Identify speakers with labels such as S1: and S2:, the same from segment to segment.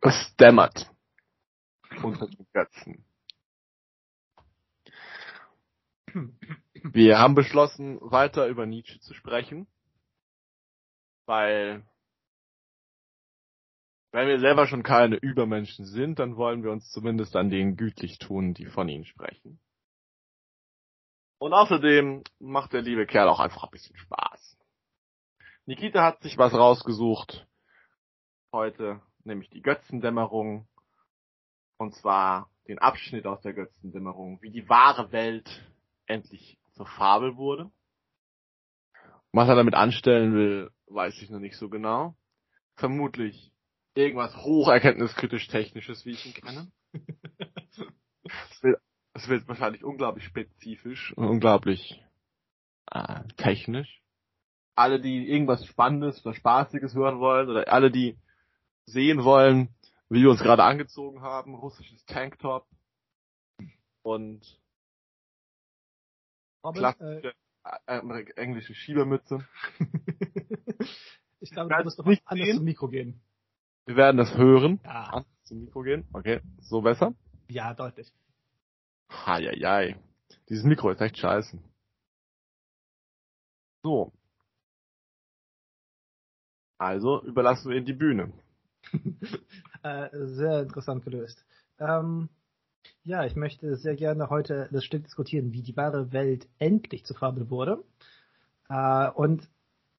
S1: Es dämmert. Unter den Götzen. Wir haben beschlossen, weiter über Nietzsche zu sprechen, weil wenn wir selber schon keine Übermenschen sind, dann wollen wir uns zumindest an denen gütlich tun, die von ihnen sprechen. Und außerdem macht der liebe Kerl auch einfach ein bisschen Spaß. Nikita hat sich was rausgesucht heute, nämlich die Götzendämmerung. Und zwar den Abschnitt aus der Götzendämmerung, wie die wahre Welt endlich zur Fabel wurde. Was er damit anstellen will, weiß ich noch nicht so genau. Vermutlich irgendwas hocherkenntniskritisch technisches, wie ich ihn kenne. es, wird, es wird wahrscheinlich unglaublich spezifisch und unglaublich äh, technisch. Alle, die irgendwas Spannendes oder Spaßiges hören wollen, oder alle, die sehen wollen, wie wir uns gerade angezogen haben, russisches Tanktop und klassische äh, englische Schiebermütze.
S2: ich glaube, du musst doch nicht anders sehen. zum Mikro gehen.
S1: Wir werden das hören.
S2: Ja.
S1: Anders zum Mikro gehen. Okay, so besser?
S2: Ja, deutlich.
S1: Heieiei. Dieses Mikro ist echt scheiße. So. Also überlassen wir ihm die Bühne.
S2: äh, sehr interessant gelöst. Ähm, ja, ich möchte sehr gerne heute das Stück diskutieren, wie die wahre Welt endlich zur Fabel wurde. Äh, und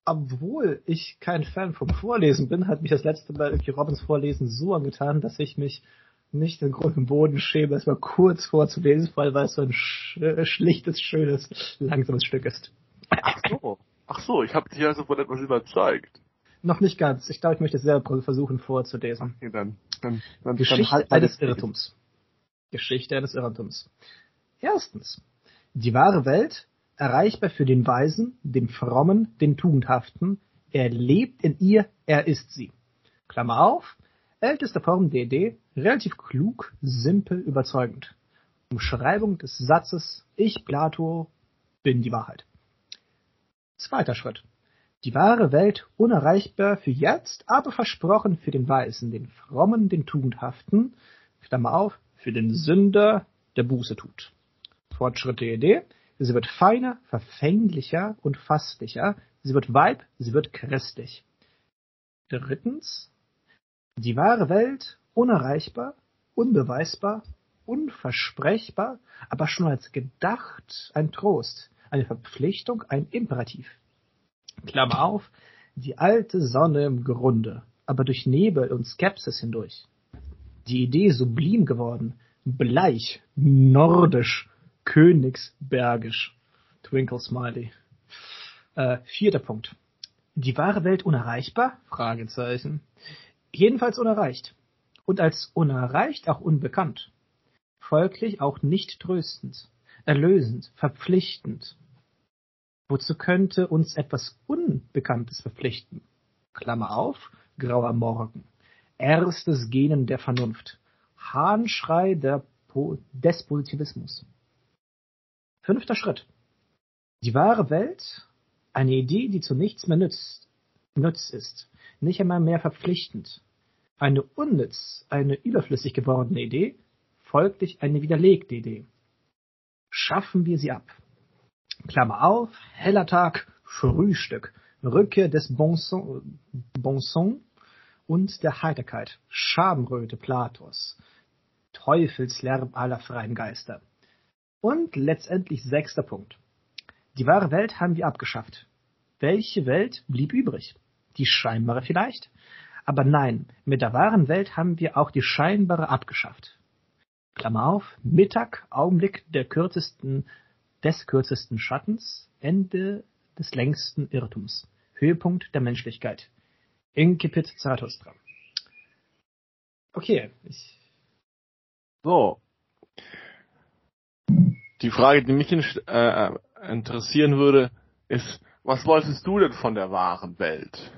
S2: obwohl ich kein Fan vom Vorlesen bin, hat mich das letzte Mal irgendwie Robins Vorlesen so angetan, dass ich mich nicht den Grund im Boden schäme, es mal kurz vorzulesen, weil es so ein sch schlichtes, schönes, langsames Stück ist.
S1: Ach so. Ach so, ich habe dich also von etwas überzeugt.
S2: Noch nicht ganz. Ich glaube, ich möchte es selber versuchen vorzulesen.
S1: Okay, dann, dann, dann,
S2: Geschichte
S1: halt
S2: eines Irrtums. Geschichte eines Irrtums. Erstens. Die wahre Welt, erreichbar für den Weisen, den Frommen, den Tugendhaften. Er lebt in ihr, er ist sie. Klammer auf. Älteste Form der Idee, relativ klug, simpel, überzeugend. Umschreibung des Satzes, ich, Plato, bin die Wahrheit. Zweiter Schritt. Die wahre Welt unerreichbar für jetzt, aber versprochen für den Weisen, den Frommen, den Tugendhaften, Klammer auf, für den Sünder, der Buße tut. Fortschritt der Idee, sie wird feiner, verfänglicher und fastlicher, sie wird Weib, sie wird christlich. Drittens, die wahre Welt unerreichbar, unbeweisbar, unversprechbar, aber schon als gedacht ein Trost, eine Verpflichtung, ein Imperativ. Klammer auf, die alte Sonne im Grunde, aber durch Nebel und Skepsis hindurch. Die Idee sublim geworden, bleich, nordisch, königsbergisch. Twinkle Smiley. Äh, vierter Punkt. Die wahre Welt unerreichbar? Fragezeichen. Jedenfalls unerreicht. Und als unerreicht auch unbekannt. Folglich auch nicht tröstend, erlösend, verpflichtend, Wozu könnte uns etwas Unbekanntes verpflichten? Klammer auf, grauer Morgen. Erstes Genen der Vernunft. Hahnschrei po des Positivismus. Fünfter Schritt. Die wahre Welt, eine Idee, die zu nichts mehr nützt, nütz ist, nicht einmal mehr verpflichtend. Eine unnütz, eine überflüssig gewordene Idee, folglich eine widerlegte Idee. Schaffen wir sie ab. Klammer auf, heller Tag, Frühstück, Rückkehr des Bonson, Bonson und der Heiterkeit, Schamröte Platos, Teufelslärm aller freien Geister. Und letztendlich sechster Punkt. Die wahre Welt haben wir abgeschafft. Welche Welt blieb übrig? Die scheinbare vielleicht? Aber nein, mit der wahren Welt haben wir auch die scheinbare abgeschafft. Klammer auf, Mittag, Augenblick der kürzesten des kürzesten Schattens, Ende des längsten Irrtums, Höhepunkt der Menschlichkeit. Incipit Zarathustra. Okay, ich.
S1: So. Die Frage, die mich äh, interessieren würde, ist, was wolltest du denn von der wahren Welt?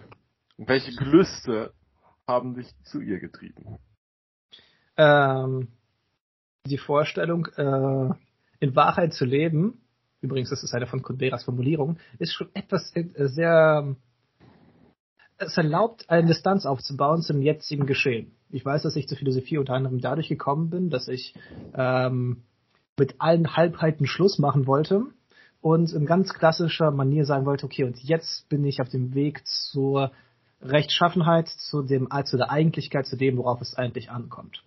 S1: Welche Gelüste haben dich zu ihr getrieben?
S2: Ähm, die Vorstellung, äh, in Wahrheit zu leben, übrigens, das ist eine von Kunderas Formulierung, ist schon etwas äh, sehr es erlaubt, eine Distanz aufzubauen zum jetzigen Geschehen. Ich weiß, dass ich zur Philosophie unter anderem dadurch gekommen bin, dass ich ähm, mit allen Halbheiten Schluss machen wollte und in ganz klassischer Manier sagen wollte, okay, und jetzt bin ich auf dem Weg zur Rechtschaffenheit, zu dem, zu der Eigentlichkeit, zu dem, worauf es eigentlich ankommt.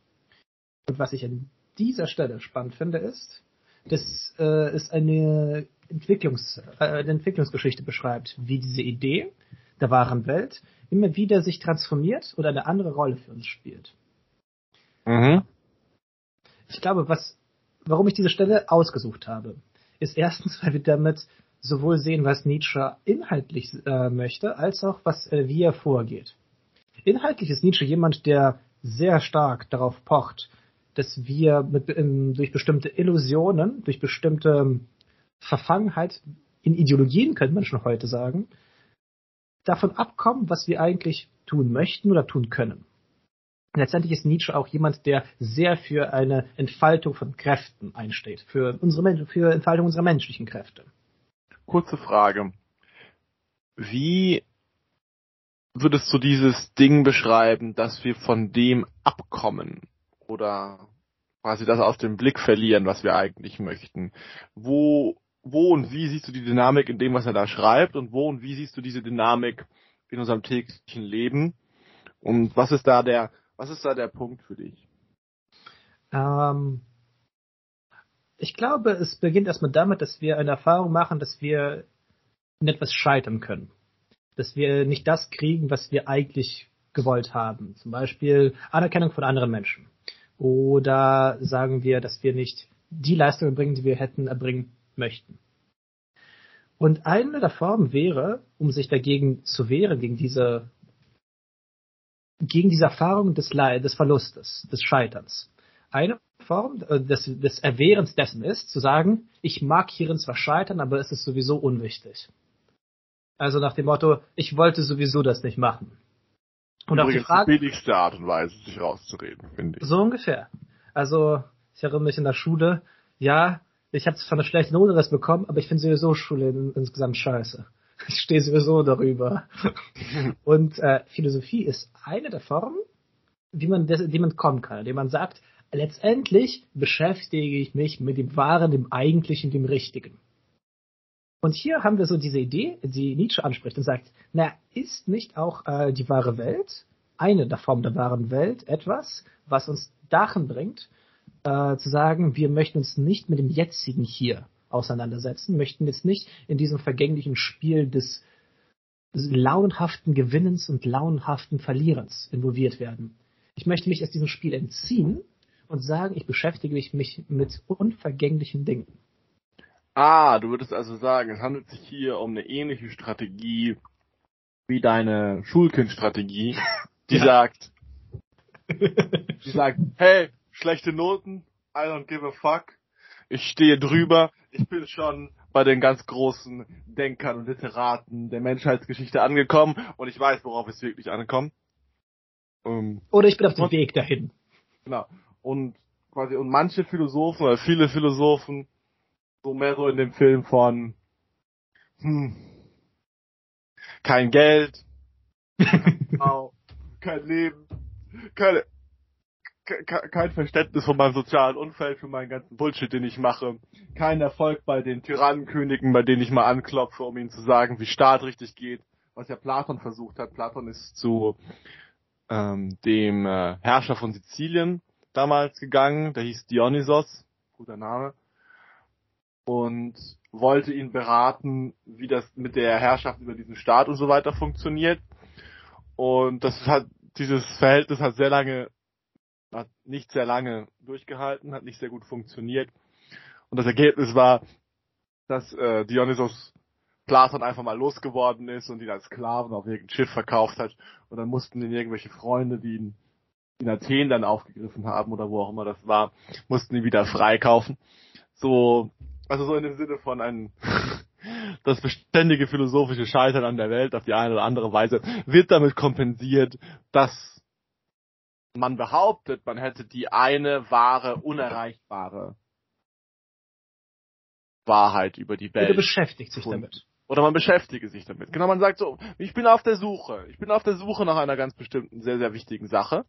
S2: Und was ich an dieser Stelle spannend finde, ist, dass äh, es eine, Entwicklungs, äh, eine Entwicklungsgeschichte beschreibt, wie diese Idee der wahren Welt immer wieder sich transformiert oder eine andere Rolle für uns spielt. Mhm. Ich glaube, was, warum ich diese Stelle ausgesucht habe, ist erstens, weil wir damit sowohl sehen, was Nietzsche inhaltlich äh, möchte, als auch was äh, wie er vorgeht. Inhaltlich ist Nietzsche jemand, der sehr stark darauf pocht, dass wir mit, in, durch bestimmte Illusionen, durch bestimmte Verfangenheit in Ideologien, könnte man schon heute sagen, davon abkommen, was wir eigentlich tun möchten oder tun können. Letztendlich ist Nietzsche auch jemand, der sehr für eine Entfaltung von Kräften einsteht, für unsere für Entfaltung unserer menschlichen Kräfte.
S1: Kurze Frage. Wie würdest du dieses Ding beschreiben, dass wir von dem abkommen oder quasi das aus dem Blick verlieren, was wir eigentlich möchten? Wo wo und wie siehst du die Dynamik in dem, was er da schreibt und wo und wie siehst du diese Dynamik in unserem täglichen Leben? Und was ist da der, was ist da der Punkt für dich?
S2: Ähm, ich glaube, es beginnt erstmal damit, dass wir eine Erfahrung machen, dass wir in etwas scheitern können. Dass wir nicht das kriegen, was wir eigentlich gewollt haben. Zum Beispiel Anerkennung von anderen Menschen. Oder sagen wir, dass wir nicht die Leistung erbringen, die wir hätten erbringen möchten. Und eine der Formen wäre, um sich dagegen zu wehren, gegen diese, gegen diese Erfahrung des Leid, des Verlustes, des Scheiterns. Eine Form äh, des, des Erwehrens dessen ist, zu sagen, ich mag hierin zwar scheitern, aber es ist sowieso unwichtig. Also nach dem Motto, ich wollte sowieso das nicht machen.
S1: Und Übrigens auch die Frage, die billigste Art und Weise, sich rauszureden, finde ich.
S2: So ungefähr. Also, ich erinnere mich in der Schule, ja, ich habe zwar eine schlechte Note das bekommen, aber ich finde sowieso Schule in, insgesamt scheiße. Ich stehe sowieso darüber. Und äh, Philosophie ist eine der Formen, wie man, die man kommen kann, indem man sagt, letztendlich beschäftige ich mich mit dem Wahren, dem Eigentlichen, dem Richtigen. Und hier haben wir so diese Idee, die Nietzsche anspricht und sagt, na, ist nicht auch äh, die wahre Welt, eine der Formen der wahren Welt, etwas, was uns dahin bringt, äh, zu sagen, wir möchten uns nicht mit dem jetzigen hier auseinandersetzen, möchten jetzt nicht in diesem vergänglichen Spiel des launhaften Gewinnens und launhaften Verlierens involviert werden. Ich möchte mich aus diesem Spiel entziehen und sagen, ich beschäftige mich mit unvergänglichen Dingen.
S1: Ah, du würdest also sagen, es handelt sich hier um eine ähnliche Strategie wie deine Schulkindstrategie, die sagt, die sagt, hey, schlechte Noten, I don't give a fuck. Ich stehe drüber, ich bin schon bei den ganz großen Denkern und Literaten der Menschheitsgeschichte angekommen und ich weiß, worauf es wirklich ankommt.
S2: Ähm, oder ich bin auf dem Weg dahin.
S1: Genau. Und quasi, und manche Philosophen oder viele Philosophen, so in dem Film von, hm, kein Geld, kein Leben, keine, kein Verständnis von meinem sozialen Umfeld, für meinen ganzen Bullshit, den ich mache. Kein Erfolg bei den Tyrannenkönigen, bei denen ich mal anklopfe, um ihnen zu sagen, wie Staat richtig geht. Was ja Platon versucht hat. Platon ist zu ähm, dem äh, Herrscher von Sizilien damals gegangen, der hieß Dionysos, guter Name, und wollte ihn beraten, wie das mit der Herrschaft über diesen Staat und so weiter funktioniert. Und das hat dieses Verhältnis hat sehr lange hat nicht sehr lange durchgehalten, hat nicht sehr gut funktioniert. Und das Ergebnis war, dass äh, Dionysos Platon einfach mal losgeworden ist und ihn als Sklaven auf irgendein Schiff verkauft hat. Und dann mussten ihn irgendwelche Freunde, die ihn in Athen dann aufgegriffen haben oder wo auch immer das war, mussten ihn wieder freikaufen. So, also so in dem Sinne von ein das beständige philosophische Scheitern an der Welt auf die eine oder andere Weise wird damit kompensiert, dass man behauptet, man hätte die eine wahre, unerreichbare Wahrheit über die Welt.
S2: Oder beschäftigt sich damit.
S1: Oder man beschäftige sich damit. Genau, man sagt so, ich bin auf der Suche. Ich bin auf der Suche nach einer ganz bestimmten, sehr, sehr wichtigen Sache.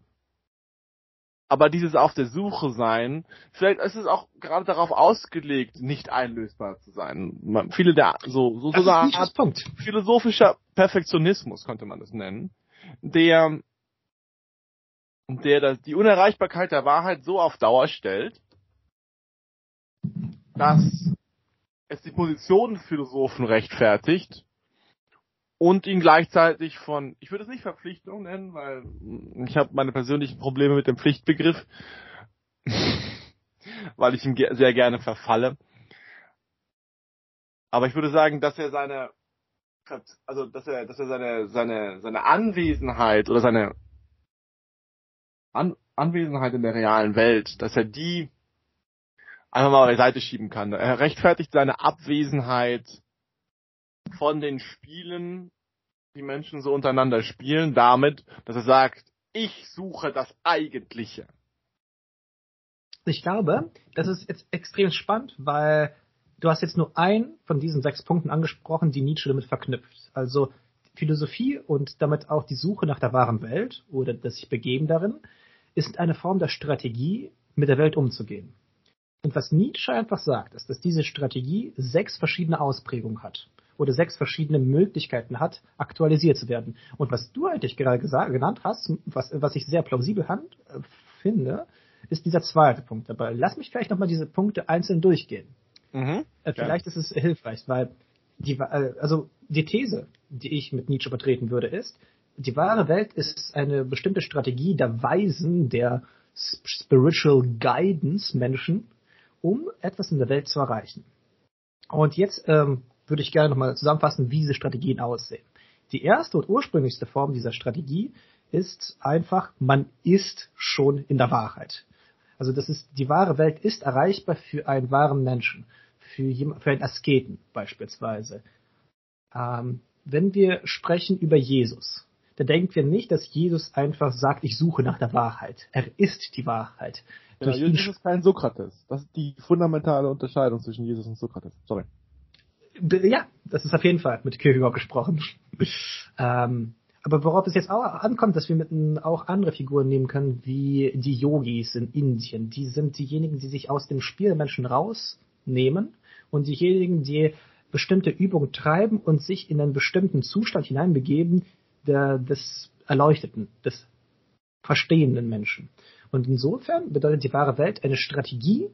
S1: Aber dieses auf der Suche sein, vielleicht ist es auch gerade darauf ausgelegt, nicht einlösbar zu sein. Man, viele der, so, so, so eine Art Punkt. philosophischer Perfektionismus könnte man das nennen, der, der das, die Unerreichbarkeit der Wahrheit so auf Dauer stellt, dass es die Position Philosophen rechtfertigt und ihn gleichzeitig von, ich würde es nicht Verpflichtung nennen, weil ich habe meine persönlichen Probleme mit dem Pflichtbegriff, weil ich ihm ge sehr gerne verfalle. Aber ich würde sagen, dass er seine, also dass er, dass er seine, seine, seine Anwesenheit oder seine An Anwesenheit in der realen Welt, dass er die einfach mal beiseite schieben kann. Er rechtfertigt seine Abwesenheit von den Spielen, die Menschen so untereinander spielen, damit, dass er sagt, ich suche das Eigentliche.
S2: Ich glaube, das ist jetzt extrem spannend, weil du hast jetzt nur einen von diesen sechs Punkten angesprochen, die Nietzsche damit verknüpft. Also Philosophie und damit auch die Suche nach der wahren Welt oder das sich begeben darin, ist eine Form der Strategie, mit der Welt umzugehen. Und was Nietzsche einfach sagt, ist, dass diese Strategie sechs verschiedene Ausprägungen hat oder sechs verschiedene Möglichkeiten hat, aktualisiert zu werden. Und was du eigentlich gerade gesagt, genannt hast, was, was ich sehr plausibel hand, äh, finde, ist dieser zweite Punkt dabei. Lass mich vielleicht nochmal diese Punkte einzeln durchgehen. Mhm, äh, vielleicht ja. ist es hilfreich, weil die, äh, also die These, die ich mit Nietzsche vertreten würde, ist, die wahre Welt ist eine bestimmte Strategie der Weisen, der Spiritual Guidance Menschen, um etwas in der Welt zu erreichen. Und jetzt ähm, würde ich gerne nochmal zusammenfassen, wie diese Strategien aussehen. Die erste und ursprünglichste Form dieser Strategie ist einfach, man ist schon in der Wahrheit. Also das ist, die wahre Welt ist erreichbar für einen wahren Menschen, für, jemand, für einen Asketen beispielsweise. Ähm, wenn wir sprechen über Jesus, dann denken wir nicht, dass Jesus einfach sagt, ich suche nach der Wahrheit. Er ist die Wahrheit.
S1: Genau, Jesus ist kein Sokrates. Das ist die fundamentale Unterscheidung zwischen Jesus und Sokrates. Sorry.
S2: Ja, das ist auf jeden Fall mit Kierkegaard gesprochen. ähm, aber worauf es jetzt auch ankommt, dass wir mit auch andere Figuren nehmen können, wie die Yogis in Indien. Die sind diejenigen, die sich aus dem Spiel der Menschen rausnehmen und diejenigen, die bestimmte Übungen treiben und sich in einen bestimmten Zustand hineinbegeben der, des Erleuchteten, des verstehenden Menschen. Und insofern bedeutet die wahre Welt eine Strategie,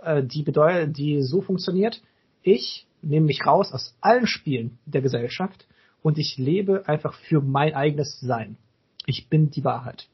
S2: äh, die bedeutet, die so funktioniert, ich nehme mich raus aus allen Spielen der Gesellschaft und ich lebe einfach für mein eigenes Sein. Ich bin die Wahrheit.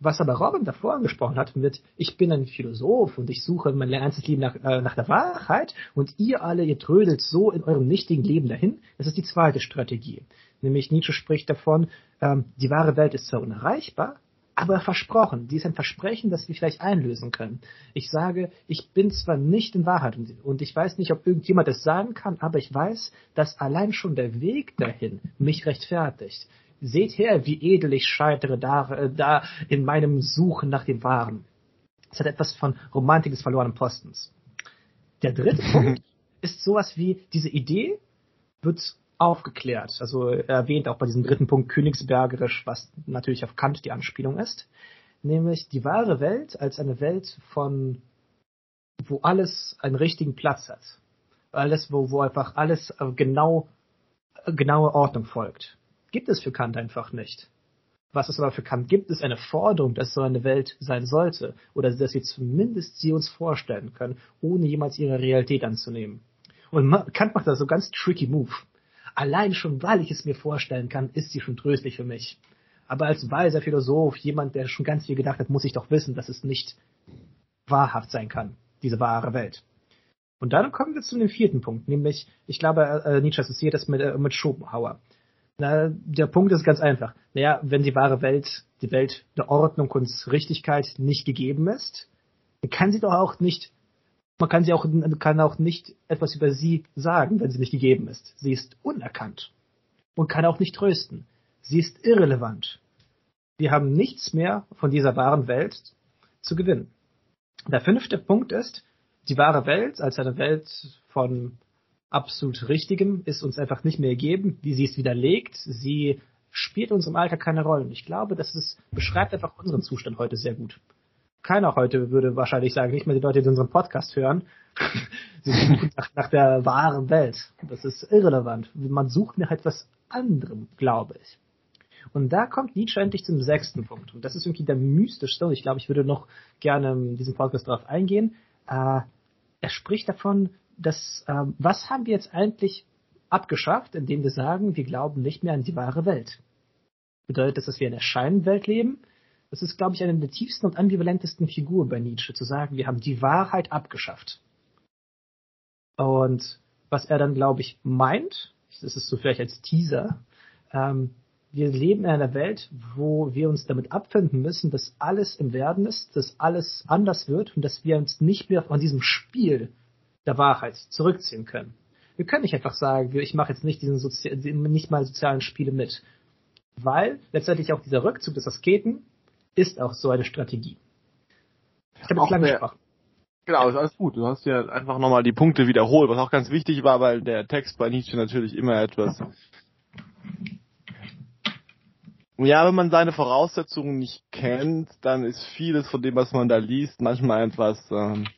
S2: Was aber Robin davor angesprochen hat mit, ich bin ein Philosoph und ich suche mein ernstes Leben nach, äh, nach der Wahrheit und ihr alle, ihr trödelt so in eurem nichtigen Leben dahin, das ist die zweite Strategie. Nämlich Nietzsche spricht davon, ähm, die wahre Welt ist zwar unerreichbar, aber versprochen. Die ist ein Versprechen, das wir vielleicht einlösen können. Ich sage, ich bin zwar nicht in Wahrheit und ich weiß nicht, ob irgendjemand das sagen kann, aber ich weiß, dass allein schon der Weg dahin mich rechtfertigt. Seht her, wie edel ich scheitere da, äh, da in meinem Suchen nach dem Wahren. Es hat etwas von Romantik des verlorenen Postens. Der dritte Punkt ist sowas wie diese Idee wird aufgeklärt. Also er erwähnt auch bei diesem dritten Punkt Königsbergerisch, was natürlich auf Kant die Anspielung ist. Nämlich die wahre Welt als eine Welt von, wo alles einen richtigen Platz hat. Alles, wo, wo einfach alles äh, genau, äh, genaue Ordnung folgt. Gibt es für Kant einfach nicht. Was es aber für Kant gibt, ist eine Forderung, dass so eine Welt sein sollte. Oder dass wir zumindest sie uns vorstellen können, ohne jemals ihre Realität anzunehmen. Und Kant macht da so ganz tricky Move. Allein schon, weil ich es mir vorstellen kann, ist sie schon tröstlich für mich. Aber als weiser Philosoph, jemand, der schon ganz viel gedacht hat, muss ich doch wissen, dass es nicht wahrhaft sein kann, diese wahre Welt. Und dann kommen wir zu dem vierten Punkt, nämlich, ich glaube, äh, Nietzsche assoziiert das mit, äh, mit Schopenhauer. Na, der Punkt ist ganz einfach. Naja, wenn die wahre Welt, die Welt der Ordnung und Richtigkeit nicht gegeben ist, dann kann sie doch auch nicht man kann sie auch, kann auch nicht etwas über sie sagen, wenn sie nicht gegeben ist. Sie ist unerkannt und kann auch nicht trösten. Sie ist irrelevant. Wir haben nichts mehr von dieser wahren Welt zu gewinnen. Der fünfte Punkt ist, die wahre Welt als eine Welt von absolut Richtigem ist uns einfach nicht mehr gegeben, wie sie es widerlegt. Sie spielt uns im Alltag keine Rolle. Und ich glaube, das ist, beschreibt einfach unseren Zustand heute sehr gut. Keiner heute würde wahrscheinlich sagen, nicht mehr die Leute, die unseren Podcast hören, sie suchen nach, nach der wahren Welt. Das ist irrelevant. Man sucht nach etwas anderem, glaube ich. Und da kommt Nietzsche endlich zum sechsten Punkt. Und das ist irgendwie der mystischste. Und ich glaube, ich würde noch gerne in diesem Podcast darauf eingehen. Äh, er spricht davon, dass, äh, was haben wir jetzt eigentlich abgeschafft, indem wir sagen, wir glauben nicht mehr an die wahre Welt. Bedeutet das, dass wir in der Scheinwelt leben? Das ist, glaube ich, eine der tiefsten und ambivalentesten Figuren bei Nietzsche, zu sagen, wir haben die Wahrheit abgeschafft. Und was er dann, glaube ich, meint, das ist so vielleicht als Teaser, ähm, wir leben in einer Welt, wo wir uns damit abfinden müssen, dass alles im Werden ist, dass alles anders wird und dass wir uns nicht mehr von diesem Spiel der Wahrheit zurückziehen können. Wir können nicht einfach sagen, ich mache jetzt nicht diesen Sozi nicht mal sozialen Spiele mit. Weil letztendlich auch dieser Rückzug des Asketen ist auch so eine Strategie.
S1: Ich habe auch lange gesprochen. Genau, ist alles gut. Du hast ja einfach nochmal die Punkte wiederholt, was auch ganz wichtig war, weil der Text bei Nietzsche natürlich immer etwas. Ja, wenn man seine Voraussetzungen nicht kennt, dann ist vieles von dem, was man da liest, manchmal etwas. Ähm,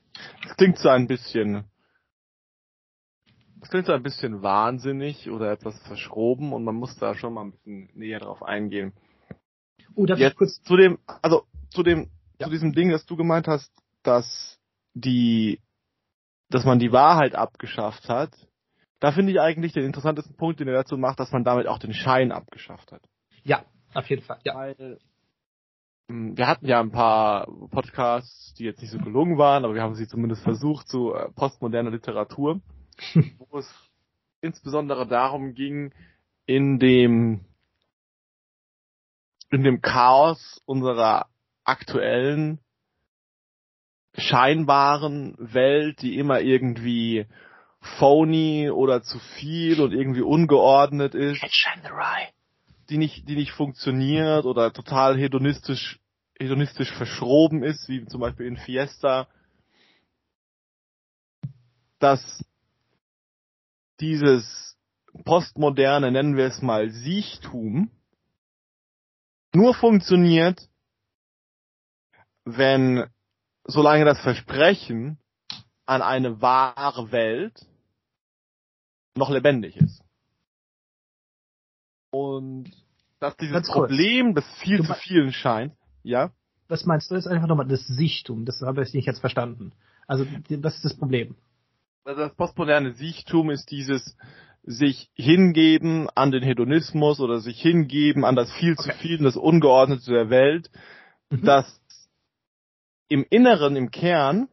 S1: es klingt so ein bisschen das klingt so ein bisschen wahnsinnig oder etwas verschroben und man muss da schon mal ein bisschen näher drauf eingehen. Oh, darf Jetzt ich kurz zu dem, also zu dem, ja. zu diesem Ding, das du gemeint hast, dass die, dass man die Wahrheit abgeschafft hat. Da finde ich eigentlich den interessantesten Punkt, den er dazu macht, dass man damit auch den Schein abgeschafft hat.
S2: Ja, auf jeden Fall. Ja.
S1: Weil, hm, wir hatten ja ein paar Podcasts, die jetzt nicht so gelungen waren, aber wir haben sie zumindest versucht zu äh, postmoderner Literatur. wo es insbesondere darum ging, in dem, in dem Chaos unserer aktuellen scheinbaren Welt, die immer irgendwie phony oder zu viel und irgendwie ungeordnet ist, die nicht, die nicht funktioniert oder total hedonistisch, hedonistisch verschroben ist, wie zum Beispiel in Fiesta, dass dieses postmoderne, nennen wir es mal, Siechtum nur funktioniert, wenn, solange das Versprechen an eine wahre Welt noch lebendig ist. Und dass dieses Problem, das viel zu vielen scheint, ja?
S2: Was meinst du jetzt einfach nochmal das Sichtum? Das habe ich nicht jetzt verstanden. Also, was ist das Problem?
S1: Also das postmoderne Siechtum ist dieses sich hingeben an den Hedonismus oder sich hingeben an das viel zu viel, das Ungeordnete der Welt, mhm. das im Inneren, im Kern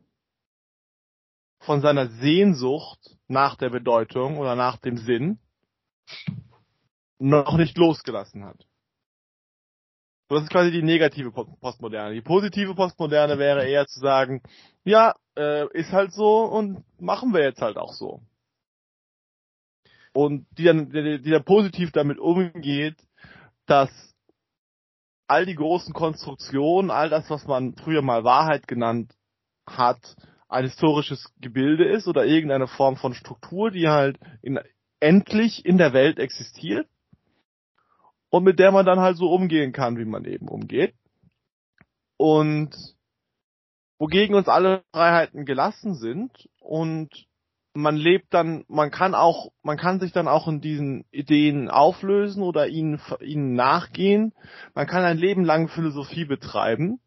S1: von seiner Sehnsucht nach der Bedeutung oder nach dem Sinn noch nicht losgelassen hat. Das ist quasi die negative Postmoderne. Die positive Postmoderne wäre eher zu sagen, ja, äh, ist halt so und machen wir jetzt halt auch so. Und die dann, die, die dann positiv damit umgeht, dass all die großen Konstruktionen, all das, was man früher mal Wahrheit genannt hat, ein historisches Gebilde ist oder irgendeine Form von Struktur, die halt in, endlich in der Welt existiert und mit der man dann halt so umgehen kann, wie man eben umgeht. Und wogegen uns alle Freiheiten gelassen sind und man lebt dann, man kann auch, man kann sich dann auch in diesen Ideen auflösen oder ihnen, ihnen nachgehen. Man kann ein Leben lang Philosophie betreiben.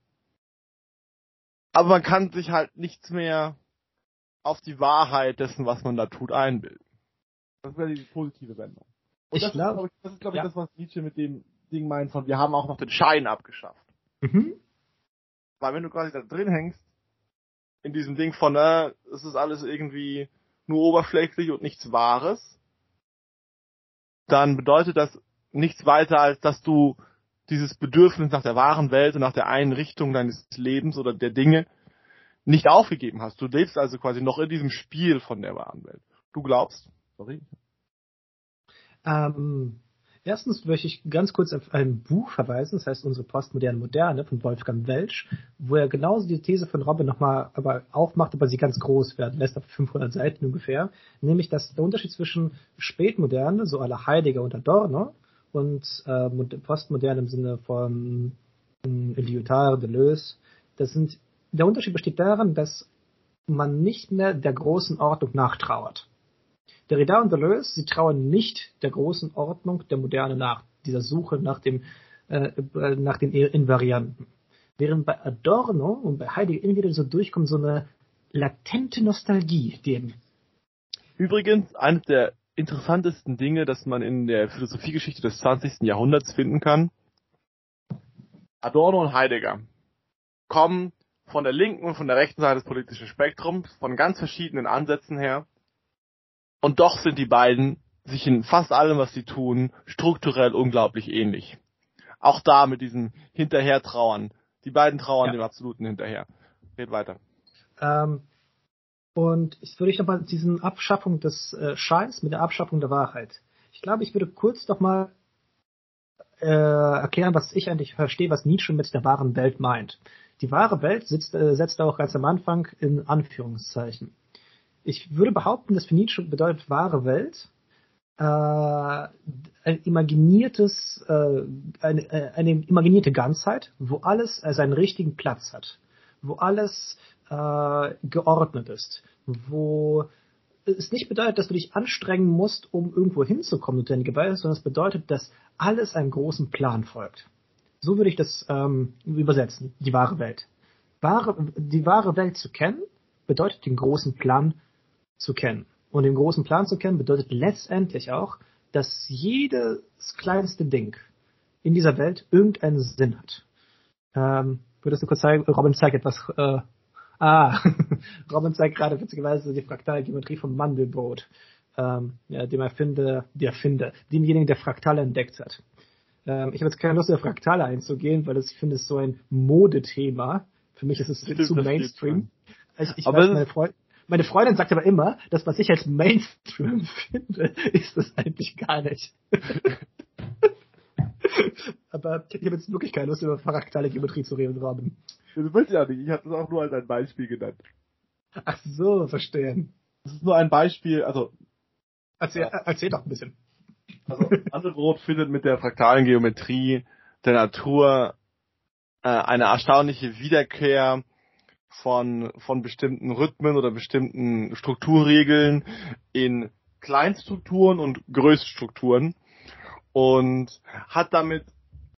S1: Aber man kann sich halt nichts mehr auf die Wahrheit dessen, was man da tut, einbilden. Das wäre die positive Wendung. Und ich das, glaub, ist, das ist, glaube ich, ja. das, was Nietzsche mit dem Ding meint von, wir haben auch noch den Schein abgeschafft. Mhm. Weil wenn du quasi da drin hängst, in diesem Ding von, äh, es ist alles irgendwie nur oberflächlich und nichts Wahres, dann bedeutet das nichts weiter, als dass du dieses Bedürfnis nach der wahren Welt und nach der einen Richtung deines Lebens oder der Dinge nicht aufgegeben hast. Du lebst also quasi noch in diesem Spiel von der wahren Welt. Du glaubst, sorry.
S2: Ähm, Erstens möchte ich ganz kurz auf ein Buch verweisen, das heißt Unsere postmoderne Moderne von Wolfgang Welsch, wo er genauso die These von Robin nochmal aber aufmacht, aber sie ganz groß werden lässt, auf 500 Seiten ungefähr, nämlich dass der Unterschied zwischen Spätmoderne, so aller Heidegger und Adorno, und äh, Postmoderne im Sinne von äh, Lyotard, Deleuze, das sind, der Unterschied besteht darin, dass man nicht mehr der großen Ordnung nachtrauert. Derrida und Deleuze, sie trauern nicht der großen Ordnung der Moderne nach, dieser Suche nach dem, äh, nach den Invarianten. Während bei Adorno und bei Heidegger immer wieder so durchkommt so eine latente Nostalgie dem.
S1: Übrigens, eines der interessantesten Dinge, das man in der Philosophiegeschichte des 20. Jahrhunderts finden kann. Adorno und Heidegger kommen von der linken und von der rechten Seite des politischen Spektrums, von ganz verschiedenen Ansätzen her und doch sind die beiden sich in fast allem, was sie tun, strukturell unglaublich ähnlich. Auch da mit diesem Hinterhertrauern. Die beiden trauern ja. dem Absoluten hinterher. Red weiter.
S2: Ähm, und ich würde ich nochmal diesen Abschaffung des äh, Scheins mit der Abschaffung der Wahrheit. Ich glaube, ich würde kurz nochmal äh, erklären, was ich eigentlich verstehe, was Nietzsche mit der wahren Welt meint. Die wahre Welt sitzt, äh, setzt auch ganz am Anfang in Anführungszeichen ich würde behaupten, dass für Nietzsche bedeutet wahre Welt äh, ein imaginiertes, äh, eine, äh, eine imaginierte Ganzheit, wo alles äh, seinen richtigen Platz hat, wo alles äh, geordnet ist, wo es nicht bedeutet, dass du dich anstrengen musst, um irgendwo hinzukommen mit deinen Gewalt, sondern es bedeutet, dass alles einem großen Plan folgt. So würde ich das ähm, übersetzen, die wahre Welt. Wahre, die wahre Welt zu kennen, bedeutet den großen Plan zu kennen. Und den großen Plan zu kennen bedeutet letztendlich auch, dass jedes kleinste Ding in dieser Welt irgendeinen Sinn hat. Ähm, würdest du kurz zeigen, Robin zeigt etwas, äh, ah, Robin zeigt gerade witzigerweise die fraktale Geometrie vom Mandelbrot, ähm, ja, dem Erfinder, der Erfinder, demjenigen, der Fraktale entdeckt hat. Ähm, ich habe jetzt keine Lust, auf Fraktale einzugehen, weil das, ich finde, es so ein Modethema. Für mich ist es zu Mainstream. Ich, ich
S1: aber weiß, meine Freundin,
S2: meine Freundin sagt aber immer, dass was ich als Mainstream finde, ist es eigentlich gar nicht. aber ich habe jetzt wirklich keine Lust, über fraktale Geometrie zu reden, Robin.
S1: Du willst ja nicht, ich habe das auch nur als ein Beispiel genannt.
S2: Ach so, verstehen.
S1: Das ist nur ein Beispiel, also.
S2: Erzähl, ja. erzähl doch ein bisschen.
S1: Also, Mandelbrot findet mit der fraktalen Geometrie der Natur äh, eine erstaunliche Wiederkehr von, von bestimmten Rhythmen oder bestimmten Strukturregeln in Kleinstrukturen und Größtstrukturen und hat damit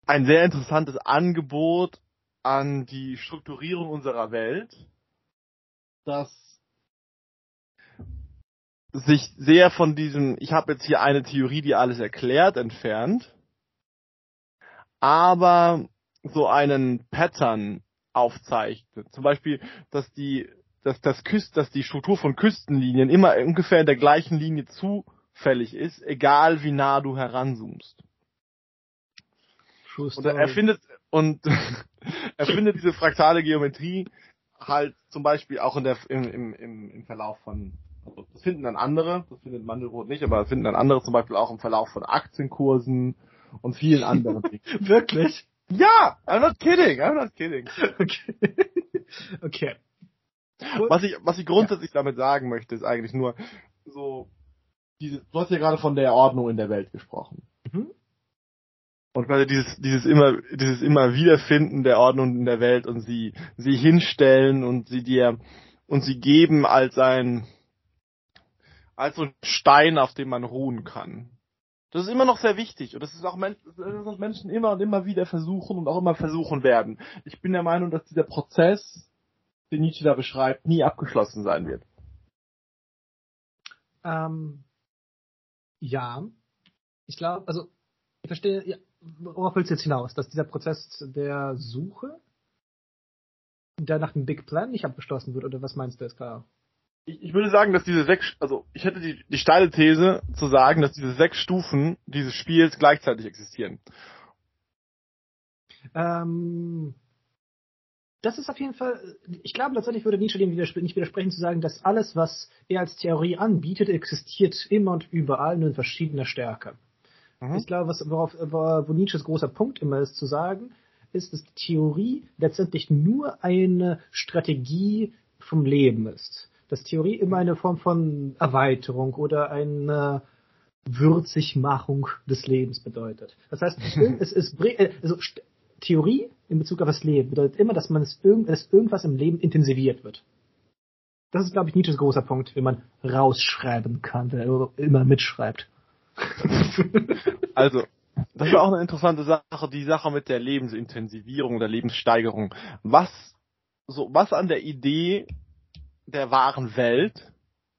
S1: ein sehr interessantes Angebot an die Strukturierung unserer Welt, das sich sehr von diesem, ich habe jetzt hier eine Theorie, die alles erklärt, entfernt, aber so einen Pattern aufzeichnet. Zum Beispiel, dass die, dass das Küst, dass die Struktur von Küstenlinien immer ungefähr in der gleichen Linie zufällig ist, egal wie nah du heranzoomst. Und er findet, und er findet diese fraktale Geometrie halt zum Beispiel auch in der, im, im, im, im Verlauf von, also das finden dann andere, das findet Mandelbrot nicht, aber das finden dann andere zum Beispiel auch im Verlauf von Aktienkursen und vielen anderen Dingen.
S2: Wirklich?
S1: Ja, I'm not kidding, I'm not kidding.
S2: Okay. okay.
S1: Was ich, was ich grundsätzlich ja. damit sagen möchte, ist eigentlich nur so, diese, du hast ja gerade von der Ordnung in der Welt gesprochen. Mhm. Und quasi dieses, dieses immer, dieses immer Wiederfinden der Ordnung in der Welt und sie, sie hinstellen und sie dir, und sie geben als ein, als so ein Stein, auf dem man ruhen kann. Das ist immer noch sehr wichtig und das ist auch was Menschen immer und immer wieder versuchen und auch immer versuchen werden. Ich bin der Meinung, dass dieser Prozess, den Nietzsche da beschreibt, nie abgeschlossen sein wird.
S2: Ähm, ja, ich glaube, also ich verstehe, ja, worauf willst du jetzt hinaus? Dass dieser Prozess der Suche, der nach dem Big Plan nicht abgeschlossen wird, oder was meinst du jetzt klar?
S1: Ich, ich würde sagen, dass diese sechs, also ich hätte die, die steile These zu sagen, dass diese sechs Stufen dieses Spiels gleichzeitig existieren.
S2: Ähm, das ist auf jeden Fall, ich glaube tatsächlich würde Nietzsche dem widerspre nicht widersprechen zu sagen, dass alles, was er als Theorie anbietet, existiert immer und überall nur in verschiedener Stärke. Mhm. Ich glaube, was, worauf, wo Nietzsches großer Punkt immer ist zu sagen, ist, dass die Theorie letztendlich nur eine Strategie vom Leben ist. Dass Theorie immer eine Form von Erweiterung oder eine Würzigmachung des Lebens bedeutet. Das heißt, es ist, äh, also Theorie in Bezug auf das Leben bedeutet immer, dass man es irgend, dass irgendwas im Leben intensiviert wird. Das ist, glaube ich, Nietzsches großer Punkt, wenn man rausschreiben kann, wenn er immer mitschreibt.
S1: also, das ist auch eine interessante Sache, die Sache mit der Lebensintensivierung, der Lebenssteigerung. Was, so, was an der Idee der wahren Welt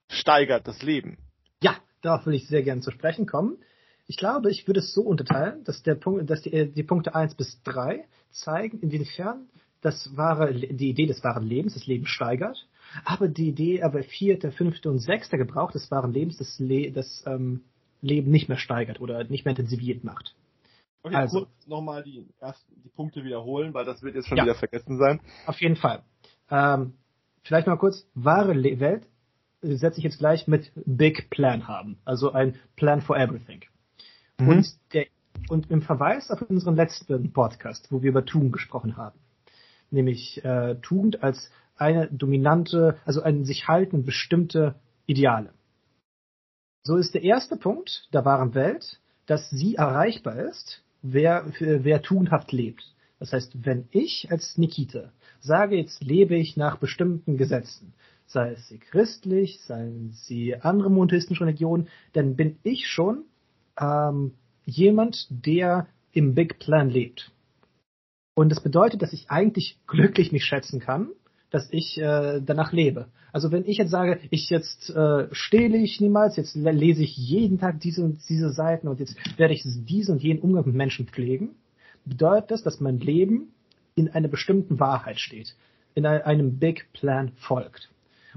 S1: steigert das Leben?
S2: Ja, darauf will ich sehr gerne zu sprechen kommen. Ich glaube, ich würde es so unterteilen, dass der Punkt, dass die, die Punkte eins bis drei zeigen, inwiefern das wahre, die Idee des wahren Lebens das Leben steigert, aber die Idee aber vierte, fünfte und sechste Gebrauch des wahren Lebens das, Le das ähm, Leben nicht mehr steigert oder nicht mehr intensiviert macht.
S1: Okay, also kurz nochmal die ersten die Punkte wiederholen, weil das wird jetzt schon ja, wieder vergessen sein.
S2: Auf jeden Fall. Ähm, vielleicht mal kurz, wahre Welt setze ich jetzt gleich mit Big Plan haben, also ein Plan for Everything. Mhm. Und, der, und im Verweis auf unseren letzten Podcast, wo wir über Tugend gesprochen haben, nämlich äh, Tugend als eine dominante, also ein sich halten bestimmte Ideale. So ist der erste Punkt der wahren Welt, dass sie erreichbar ist, wer, wer tugendhaft lebt. Das heißt, wenn ich als Nikita sage, jetzt lebe ich nach bestimmten Gesetzen, sei es sie christlich, seien sie andere monotheistische Religionen, dann bin ich schon ähm, jemand, der im Big Plan lebt. Und das bedeutet, dass ich eigentlich glücklich mich schätzen kann, dass ich äh, danach lebe. Also wenn ich jetzt sage, ich jetzt äh, stehle ich niemals, jetzt lese ich jeden Tag diese und diese Seiten und jetzt werde ich diesen und jenen Umgang mit Menschen pflegen, bedeutet das, dass mein Leben in einer bestimmten Wahrheit steht, in einem Big Plan folgt.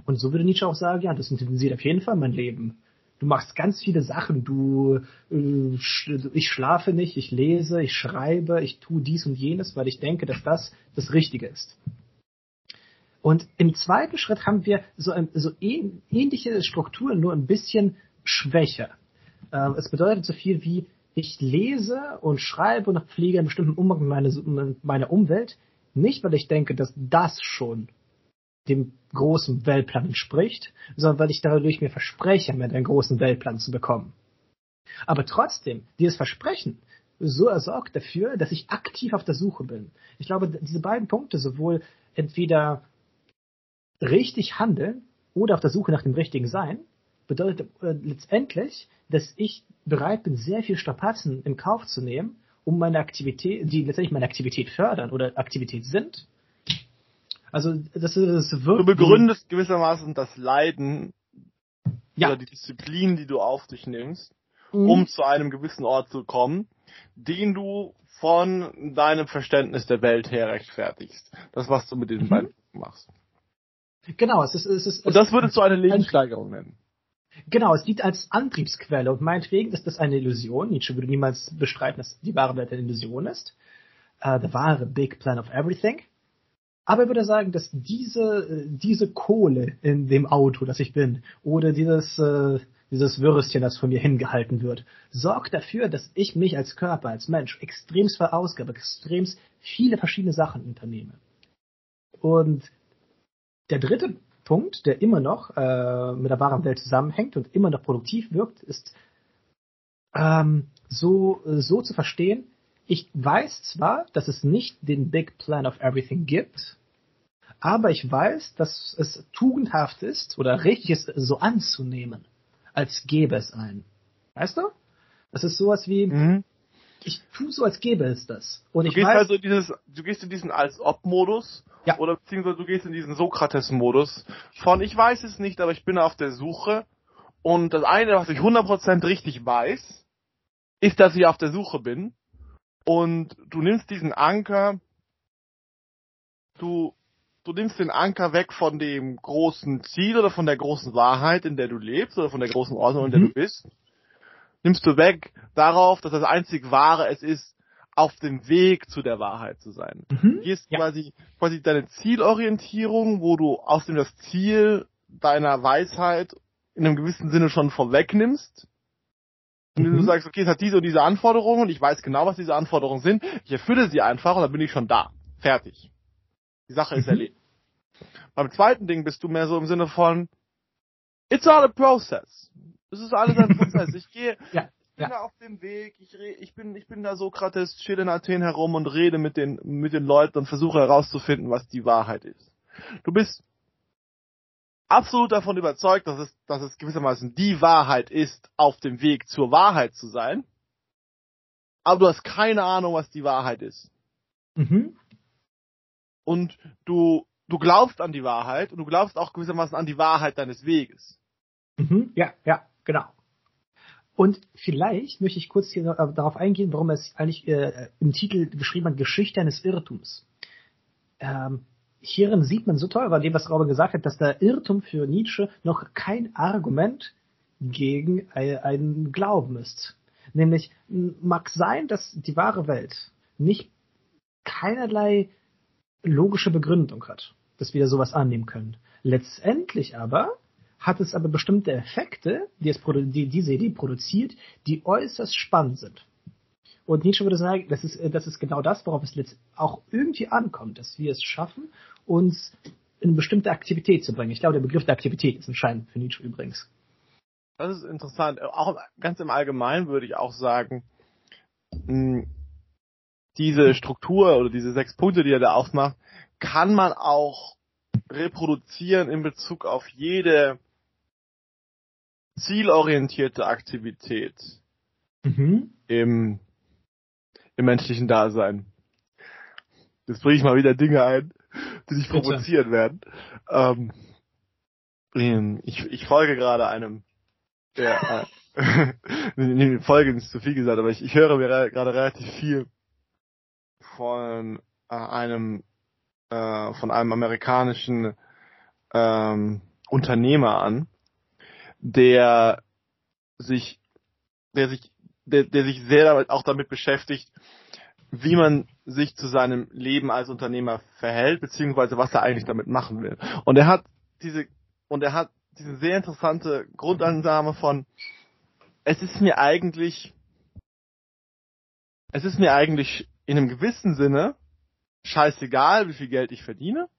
S2: Und so würde Nietzsche auch sagen, ja, das intensiviert auf jeden Fall mein Leben. Du machst ganz viele Sachen. Du, äh, ich schlafe nicht, ich lese, ich schreibe, ich tue dies und jenes, weil ich denke, dass das das Richtige ist. Und im zweiten Schritt haben wir so, so ähnliche Strukturen, nur ein bisschen schwächer. Ähm, es bedeutet so viel wie, ich lese und schreibe und pflege einen bestimmten Umgang mit meiner Umwelt, nicht weil ich denke, dass das schon dem großen Weltplan entspricht, sondern weil ich dadurch mir verspreche, mir einen großen Weltplan zu bekommen. Aber trotzdem, dieses Versprechen so ersorgt dafür, dass ich aktiv auf der Suche bin. Ich glaube, diese beiden Punkte, sowohl entweder richtig handeln oder auf der Suche nach dem richtigen Sein, bedeutet äh, letztendlich, dass ich bereit bin, sehr viel Strapazen in Kauf zu nehmen, um meine Aktivität, die letztendlich meine Aktivität fördern oder Aktivität sind, also das ist
S1: wirklich. Du begründest gewissermaßen das Leiden ja. oder die Disziplin, die du auf dich nimmst, mhm. um zu einem gewissen Ort zu kommen, den du von deinem Verständnis der Welt her rechtfertigst. Das, was du mit diesen mhm. beiden machst.
S2: Genau, es ist, es ist.
S1: Und das würdest du eine Lebenssteigerung nennen.
S2: Genau, es dient als Antriebsquelle und meinetwegen ist das eine Illusion. Nietzsche würde niemals bestreiten, dass die wahre Welt eine Illusion ist. Uh, the wahre Big Plan of Everything. Aber ich würde sagen, dass diese, äh, diese Kohle in dem Auto, das ich bin, oder dieses, äh, dieses Würstchen, das von mir hingehalten wird, sorgt dafür, dass ich mich als Körper, als Mensch extremst verausgabe, extremst viele verschiedene Sachen unternehme. Und der dritte Punkt, der immer noch äh, mit der wahren Welt zusammenhängt und immer noch produktiv wirkt, ist ähm, so, so zu verstehen, ich weiß zwar, dass es nicht den Big Plan of Everything gibt, aber ich weiß, dass es tugendhaft ist oder richtig ist, so anzunehmen, als gäbe es einen. Weißt du? Das ist sowas wie, mhm. ich tue so, als gäbe es das. Und
S1: du
S2: ich
S1: gehst weiß, also dieses, du gehst in diesen als-ob-Modus ja. oder beziehungsweise du gehst in diesen Sokrates-Modus von ich weiß es nicht, aber ich bin auf der Suche und das eine, was ich 100% richtig weiß, ist, dass ich auf der Suche bin und du nimmst diesen Anker, du, du nimmst den Anker weg von dem großen Ziel oder von der großen Wahrheit, in der du lebst, oder von der großen Ordnung, in der mhm. du bist. Nimmst du weg darauf, dass das einzig Wahre es ist, auf dem Weg zu der Wahrheit zu sein. Mhm. Hier ist ja. quasi, quasi deine Zielorientierung, wo du aus dem das Ziel deiner Weisheit in einem gewissen Sinne schon vorwegnimmst Und
S2: Mhm.
S1: du sagst, okay, es hat diese und diese Anforderungen, ich weiß genau, was diese Anforderungen sind, ich erfülle sie einfach und dann bin ich schon da. Fertig. Die Sache ist
S2: Mhm.
S1: erledigt. Beim zweiten Ding bist du mehr so im Sinne von, it's all a process. Es ist alles ein Prozess. Ich gehe,
S2: Ja,
S1: bin
S2: ja.
S1: da auf dem Weg, ich, re, ich bin, ich bin da Sokrates, chill in Athen herum und rede mit den, mit den Leuten und versuche herauszufinden, was die Wahrheit ist. Du bist absolut davon überzeugt, dass es, dass es gewissermaßen die Wahrheit ist, auf dem Weg zur Wahrheit zu sein. Aber du hast keine Ahnung, was die Wahrheit ist.
S2: Mhm.
S1: Und du, du glaubst an die Wahrheit und du glaubst auch gewissermaßen an die Wahrheit deines Weges.
S2: Mhm. Ja, ja, genau. Und vielleicht möchte ich kurz hier noch, darauf eingehen, warum es eigentlich äh, im Titel geschrieben hat, Geschichte eines Irrtums. Ähm, hierin sieht man so toll, bei dem, was Robin gesagt hat, dass der Irrtum für Nietzsche noch kein Argument gegen ein- einen Glauben ist. Nämlich mag sein, dass die wahre Welt nicht keinerlei logische Begründung hat, dass wir sowas annehmen können. Letztendlich aber hat es aber bestimmte Effekte, die, es, die diese Idee produziert, die äußerst spannend sind. Und Nietzsche würde sagen, das ist, äh, das ist genau das, worauf es auch irgendwie ankommt, dass wir es schaffen, uns in eine bestimmte Aktivität zu bringen. Ich glaube, der Begriff der Aktivität ist entscheidend für Nietzsche übrigens.
S1: Das ist interessant. Auch ganz im Allgemeinen würde ich auch sagen, mh, diese Struktur oder diese sechs Punkte, die er da aufmacht, kann man auch reproduzieren in Bezug auf jede zielorientierte Aktivität
S2: Mhm.
S1: im, im menschlichen Dasein. Jetzt bringe ich mal wieder Dinge ein, die dich provozieren werden. Ähm, ähm, ich, ich folge gerade einem, der, äh, nee, folge ist zu viel gesagt, aber ich, ich höre mir gerade relativ viel von äh, einem, äh, von einem amerikanischen ähm, Unternehmer an, der sich, der sich, der, der sich sehr damit, auch damit beschäftigt, wie man sich zu seinem Leben als Unternehmer verhält, beziehungsweise was er eigentlich damit machen will. Und er hat diese, und er hat diese sehr interessante Grundannahme von, es ist mir eigentlich, es ist mir eigentlich in einem gewissen Sinne scheißegal, wie viel Geld ich verdiene.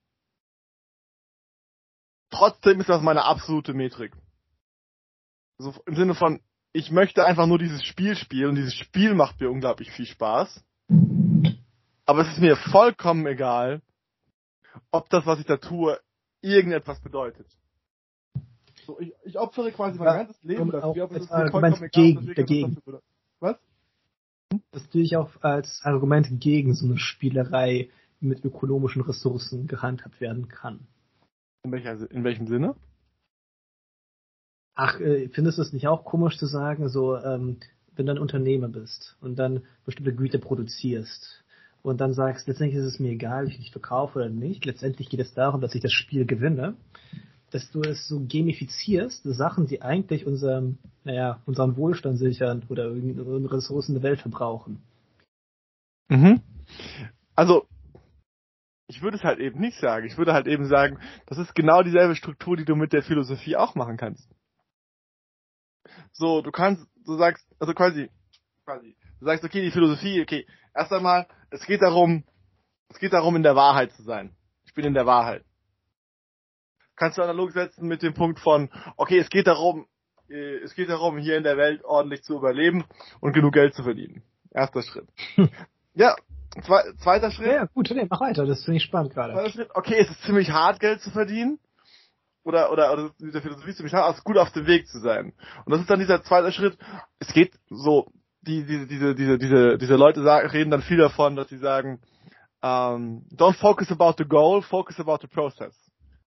S1: Trotzdem ist das meine absolute Metrik. So im Sinne von, ich möchte einfach nur dieses Spiel spielen und dieses Spiel macht mir unglaublich viel Spaß. Aber es ist mir vollkommen egal, ob das, was ich da tue, irgendetwas bedeutet. So, ich, ich opfere quasi mein
S2: Ja,
S1: ganzes Leben dafür, aber es ist mir vollkommen egal,
S2: gegen-
S1: das
S2: dagegen.
S1: Was?
S2: Das natürlich auch als Argument gegen so eine Spielerei mit ökonomischen Ressourcen gehandhabt werden kann.
S1: In, welcher, in welchem Sinne?
S2: Ach, äh, findest du es nicht auch komisch zu sagen, so, ähm, wenn du ein Unternehmer bist und dann bestimmte Güter produzierst und dann sagst, letztendlich ist es mir egal, ob ich nicht verkaufe oder nicht, letztendlich geht es darum, dass ich das Spiel gewinne, dass du es so gamifizierst, Sachen, die eigentlich unserem, naja, unserem Wohlstand sichern oder irgendwie Ressourcen der Welt verbrauchen.
S1: Mhm. Also, ich würde es halt eben nicht sagen. Ich würde halt eben sagen, das ist genau dieselbe Struktur, die du mit der Philosophie auch machen kannst. So, du kannst, du sagst, also quasi, quasi, du sagst, okay, die Philosophie, okay, erst einmal, es geht darum, es geht darum, in der Wahrheit zu sein. Ich bin in der Wahrheit. Kannst du analog setzen mit dem Punkt von, okay, es geht darum, äh, es geht darum, hier in der Welt ordentlich zu überleben und genug Geld zu verdienen. Erster Schritt. Ja, zwei, zweiter Schritt.
S2: Ja, ja gut, nee, mach weiter, das finde ich spannend gerade.
S1: Zweiter Schritt, okay, es ist ziemlich hart, Geld zu verdienen. Oder, oder, oder mit der Philosophie aber es ist gut auf dem Weg zu sein. Und das ist dann dieser zweite Schritt. Es geht so, die, diese, diese, diese, diese, diese Leute sagen, reden dann viel davon, dass sie sagen, ähm, don't focus about the goal, focus about the process.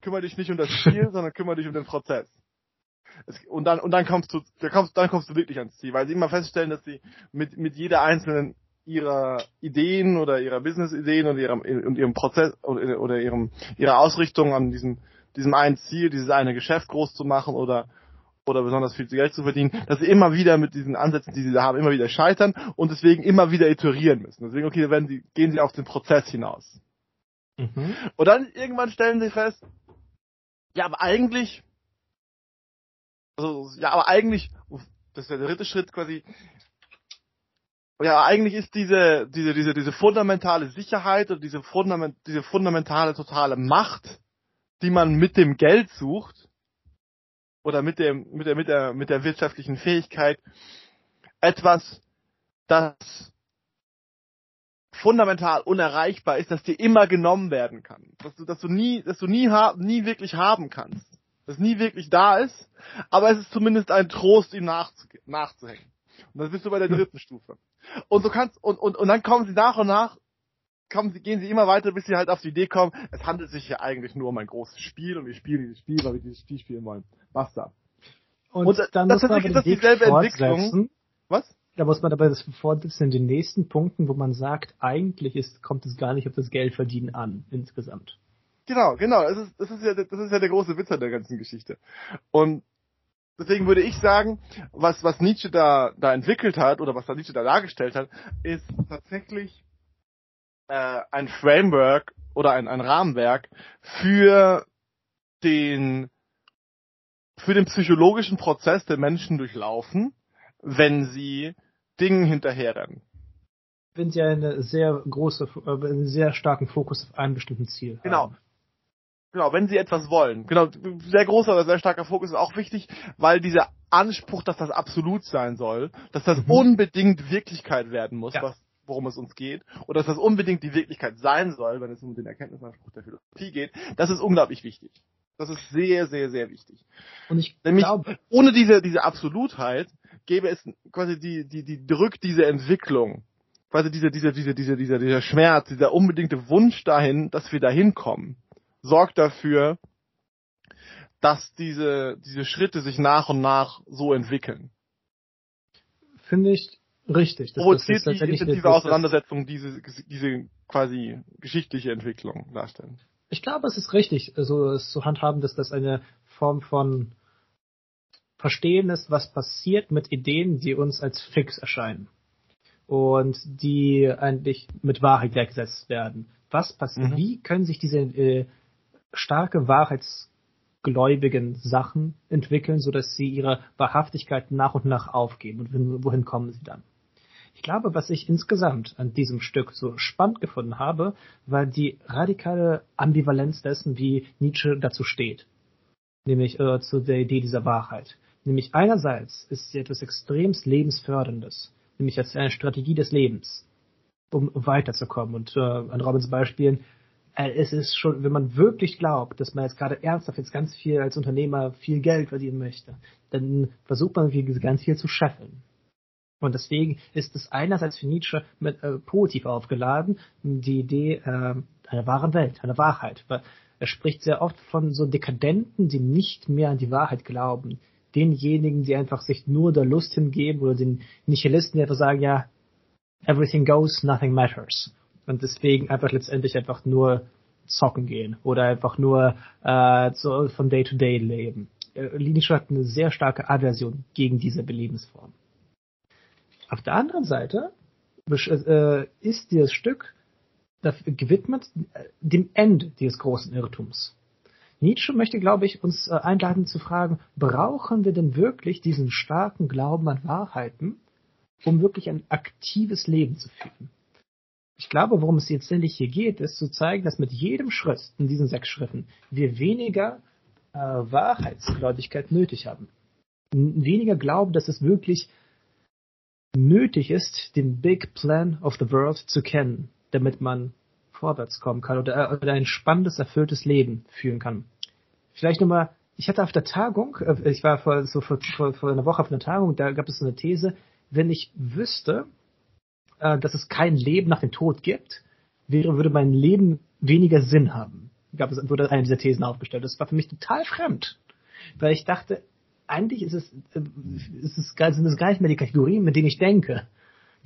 S1: Kümmere dich nicht um das Ziel, sondern kümmere dich um den Prozess. Es, und dann, und dann kommst du, da kommst, dann kommst du wirklich ans Ziel, weil sie immer feststellen, dass sie mit, mit jeder einzelnen ihrer Ideen oder ihrer Business-Ideen oder ihrem, und ihrem Prozess oder, oder ihrem, ihrer Ausrichtung an diesem, diesem einen Ziel, dieses eine Geschäft groß zu machen oder, oder besonders viel Geld zu verdienen, dass sie immer wieder mit diesen Ansätzen, die sie da haben, immer wieder scheitern und deswegen immer wieder iterieren müssen. Deswegen, okay, werden sie, gehen sie auf den Prozess hinaus.
S2: Mhm.
S1: Und dann irgendwann stellen sie fest, ja, aber eigentlich, also, ja, aber eigentlich das ist der dritte Schritt quasi. Ja, eigentlich ist diese, diese, diese, diese fundamentale Sicherheit und diese, fundament, diese fundamentale totale Macht, die man mit dem Geld sucht, oder mit dem, mit der, mit der, mit der wirtschaftlichen Fähigkeit, etwas, das fundamental unerreichbar ist, dass dir immer genommen werden kann. Dass du, dass du nie, dass du nie, nie wirklich haben kannst. Das nie wirklich da ist, aber es ist zumindest ein Trost, ihm nachzu nachzuhängen. Und dann bist du bei der dritten Stufe. Und so kannst, und, und, und dann kommen sie nach und nach, kommen sie, gehen sie immer weiter, bis sie halt auf die Idee kommen, es handelt sich hier eigentlich nur um ein großes Spiel und wir spielen dieses Spiel, weil wir dieses Spiel spielen wollen. Basta.
S2: Und, und dann
S1: das
S2: muss man
S1: ist das dieselbe Entwicklung.
S2: Was? Da muss man aber das fortsetzen in den nächsten Punkten, wo man sagt, eigentlich ist, kommt es gar nicht auf das Geldverdienen an, insgesamt.
S1: Genau, genau. Das ist, das ist ja, das ist ja der große Witz an der ganzen Geschichte. Und deswegen würde ich sagen, was, was Nietzsche da, da entwickelt hat, oder was da Nietzsche da dargestellt hat, ist tatsächlich äh, ein Framework oder ein, ein Rahmenwerk für den, für den psychologischen Prozess der Menschen durchlaufen, wenn sie Dingen hinterherrennen.
S2: Wenn sie eine sehr große, äh, einen sehr starken Fokus auf einem bestimmten Ziel
S1: genau.
S2: haben.
S1: Genau, wenn sie etwas wollen. Genau, sehr großer oder sehr starker Fokus ist auch wichtig, weil dieser Anspruch, dass das absolut sein soll, dass das mhm. unbedingt Wirklichkeit werden muss, ja. was, worum es uns geht, oder dass das unbedingt die Wirklichkeit sein soll, wenn es um den Erkenntnisanspruch der Philosophie geht, das ist unglaublich wichtig. Das ist sehr, sehr, sehr wichtig.
S2: Und ich
S1: Nämlich,
S2: glaube,
S1: ohne diese, diese Absolutheit gäbe es quasi die, die, die drückt diese Entwicklung, quasi dieser, dieser, dieser, dieser, dieser, dieser Schmerz, dieser unbedingte Wunsch dahin, dass wir dahin kommen, sorgt dafür, dass diese, diese Schritte sich nach und nach so entwickeln.
S2: Finde ich richtig.
S1: Das, Provoziert das die intensive Auseinandersetzung diese, diese quasi geschichtliche Entwicklung darstellen.
S2: Ich glaube, es ist richtig, so es zu handhaben, dass das eine Form von Verstehen ist, was passiert mit Ideen, die uns als fix erscheinen und die eigentlich mit Wahrheit gleichgesetzt werden. Was passiert? Mhm. Wie können sich diese äh, starke wahrheitsgläubigen Sachen entwickeln, sodass sie ihre Wahrhaftigkeit nach und nach aufgeben und wohin kommen sie dann? Ich glaube, was ich insgesamt an diesem Stück so spannend gefunden habe, war die radikale Ambivalenz dessen, wie Nietzsche dazu steht. Nämlich äh, zu der Idee dieser Wahrheit. Nämlich einerseits ist sie etwas extremst lebensförderndes, nämlich als eine Strategie des Lebens, um weiterzukommen. Und äh, an Robins Beispielen, äh, es ist schon, wenn man wirklich glaubt, dass man jetzt gerade ernsthaft jetzt ganz viel als Unternehmer viel Geld verdienen möchte, dann versucht man ganz viel zu scheffeln. Und deswegen ist es einerseits für Nietzsche mit, äh, positiv aufgeladen, die Idee äh, einer wahren Welt, einer Wahrheit. Weil er spricht sehr oft von so Dekadenten, die nicht mehr an die Wahrheit glauben, denjenigen, die einfach sich nur der Lust hingeben oder den Nihilisten, die einfach sagen, ja, everything goes, nothing matters. Und deswegen einfach letztendlich einfach nur zocken gehen oder einfach nur äh, so von Day to Day leben. Äh, Nietzsche hat eine sehr starke Aversion gegen diese Belebensform. Auf der anderen Seite äh, ist dieses Stück gewidmet äh, dem Ende dieses großen Irrtums. Nietzsche möchte, glaube ich, uns äh, einladen zu fragen, brauchen wir denn wirklich diesen starken Glauben an Wahrheiten, um wirklich ein aktives Leben zu führen? Ich glaube, worum es jetzt endlich hier geht, ist zu zeigen, dass mit jedem Schritt in diesen sechs Schritten wir weniger äh, Wahrheitsgläubigkeit nötig haben. Weniger glauben, dass es wirklich nötig ist, den Big Plan of the World zu kennen, damit man vorwärts kommen kann oder, oder ein spannendes, erfülltes Leben führen kann. Vielleicht nochmal, ich hatte auf der Tagung, äh, ich war vor, so vor, vor, vor einer Woche auf einer Tagung, da gab es so eine These, wenn ich wüsste, äh, dass es kein Leben nach dem Tod gibt, wäre, würde mein Leben weniger Sinn haben. Gab es, wurde eine dieser Thesen aufgestellt. Das war für mich total fremd. Weil ich dachte, eigentlich ist es, äh, ist es, sind es gar nicht mehr die Kategorien, mit denen ich denke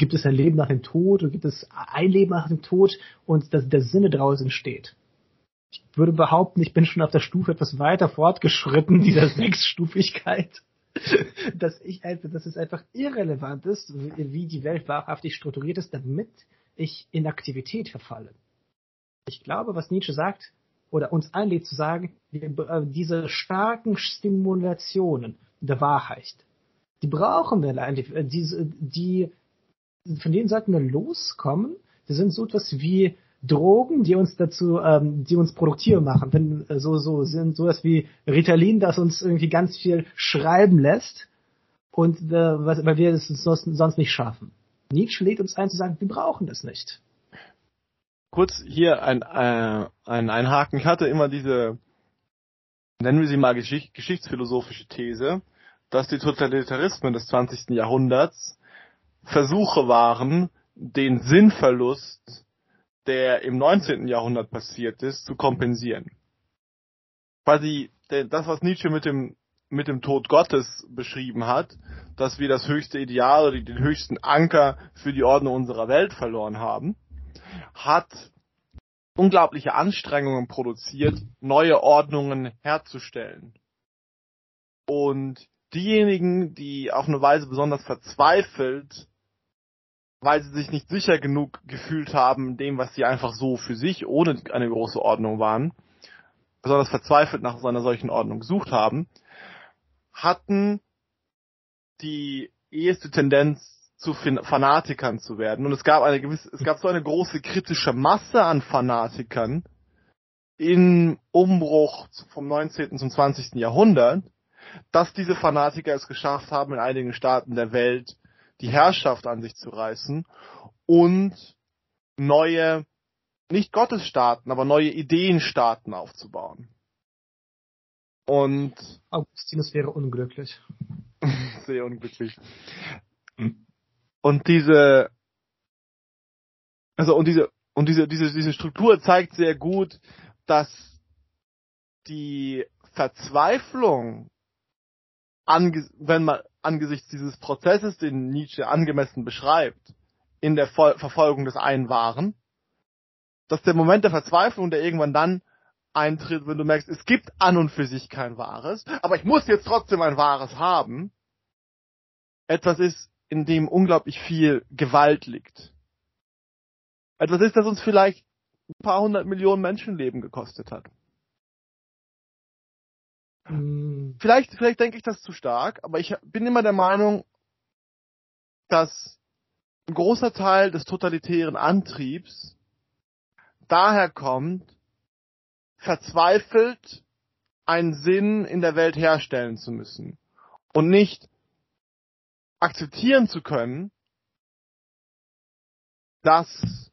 S2: gibt es ein Leben nach dem Tod oder gibt es ein Leben nach dem Tod und dass der Sinne daraus entsteht. Ich würde behaupten, ich bin schon auf der Stufe etwas weiter fortgeschritten, dieser Sechsstufigkeit, dass ich dass es einfach irrelevant ist, wie die Welt wahrhaftig strukturiert ist, damit ich in Aktivität verfalle. Ich glaube, was Nietzsche sagt, oder uns einlädt zu sagen, äh, diese starken Stimulationen der Wahrheit, Die brauchen wir eigentlich. Äh, die, von denen sollten wir loskommen. Die sind so etwas wie Drogen, die uns dazu, ähm, die uns produktiv machen. Wenn, äh, so, so sind sowas wie Ritalin, das uns irgendwie ganz viel schreiben lässt und äh, was, weil wir es sonst, sonst nicht schaffen. Nietzsche lädt uns ein zu sagen, wir brauchen das nicht.
S1: Kurz hier ein, äh, ein, ein Haken. Ich hatte immer diese, nennen wir sie mal Geschicht, geschichtsphilosophische These, dass die Totalitarismen des 20. Jahrhunderts Versuche waren, den Sinnverlust, der im 19. Jahrhundert passiert ist, zu kompensieren. Quasi das, was Nietzsche mit dem mit dem Tod Gottes beschrieben hat, dass wir das höchste Ideal oder den höchsten Anker für die Ordnung unserer Welt verloren haben, hat unglaubliche Anstrengungen produziert, neue Ordnungen herzustellen. Und diejenigen, die auf eine Weise besonders verzweifelt, weil sie sich nicht sicher genug gefühlt haben, dem, was sie einfach so für sich ohne eine große Ordnung waren, besonders verzweifelt nach einer solchen Ordnung gesucht haben, hatten die erste Tendenz zu Fanatikern zu werden. Und es gab eine gewisse, es gab so eine große kritische Masse an Fanatikern im Umbruch vom 19. zum 20. Jahrhundert, dass diese Fanatiker es geschafft haben, in einigen Staaten der Welt die Herrschaft an sich zu reißen und neue, nicht Gottesstaaten, aber neue Ideenstaaten aufzubauen. Und
S2: Augustinus wäre unglücklich.
S1: Sehr unglücklich. Und diese, also und diese und diese diese diese Struktur zeigt sehr gut, dass die Verzweiflung wenn man angesichts dieses Prozesses, den Nietzsche angemessen beschreibt, in der Ver Verfolgung des einen waren, dass der Moment der Verzweiflung, der irgendwann dann eintritt, wenn du merkst, es gibt an und für sich kein Wahres, aber ich muss jetzt trotzdem ein Wahres haben, etwas ist, in dem unglaublich viel Gewalt liegt. Etwas ist, das uns vielleicht ein paar hundert Millionen Menschenleben gekostet hat. Hm. Vielleicht, vielleicht denke ich das zu stark, aber ich bin immer der Meinung, dass ein großer Teil des totalitären Antriebs daher kommt, verzweifelt einen Sinn in der Welt herstellen zu müssen und nicht akzeptieren zu können, dass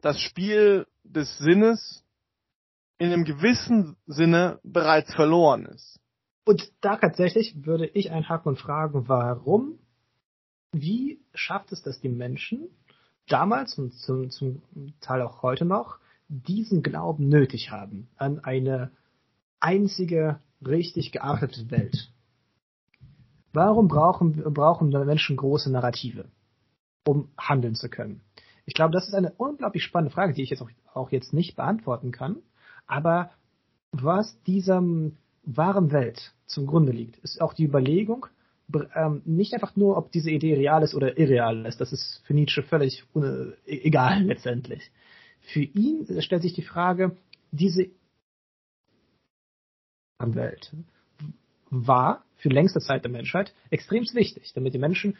S1: das Spiel des Sinnes in einem gewissen Sinne bereits verloren ist.
S2: Und da tatsächlich würde ich einhaken und fragen, warum, wie schafft es das die Menschen damals und zum, zum Teil auch heute noch, diesen Glauben nötig haben an eine einzige, richtig geartete Welt. Warum brauchen, brauchen Menschen große Narrative, um handeln zu können? Ich glaube, das ist eine unglaublich spannende Frage, die ich jetzt auch, auch jetzt nicht beantworten kann. Aber was dieser wahren Welt zum Grunde liegt, ist auch die Überlegung, ähm, nicht einfach nur, ob diese Idee real ist oder irreal ist. Das ist für Nietzsche völlig e-, egal letztendlich. Für ihn stellt sich die Frage, diese Welt war für längste Zeit der Menschheit extrem wichtig, damit die Menschen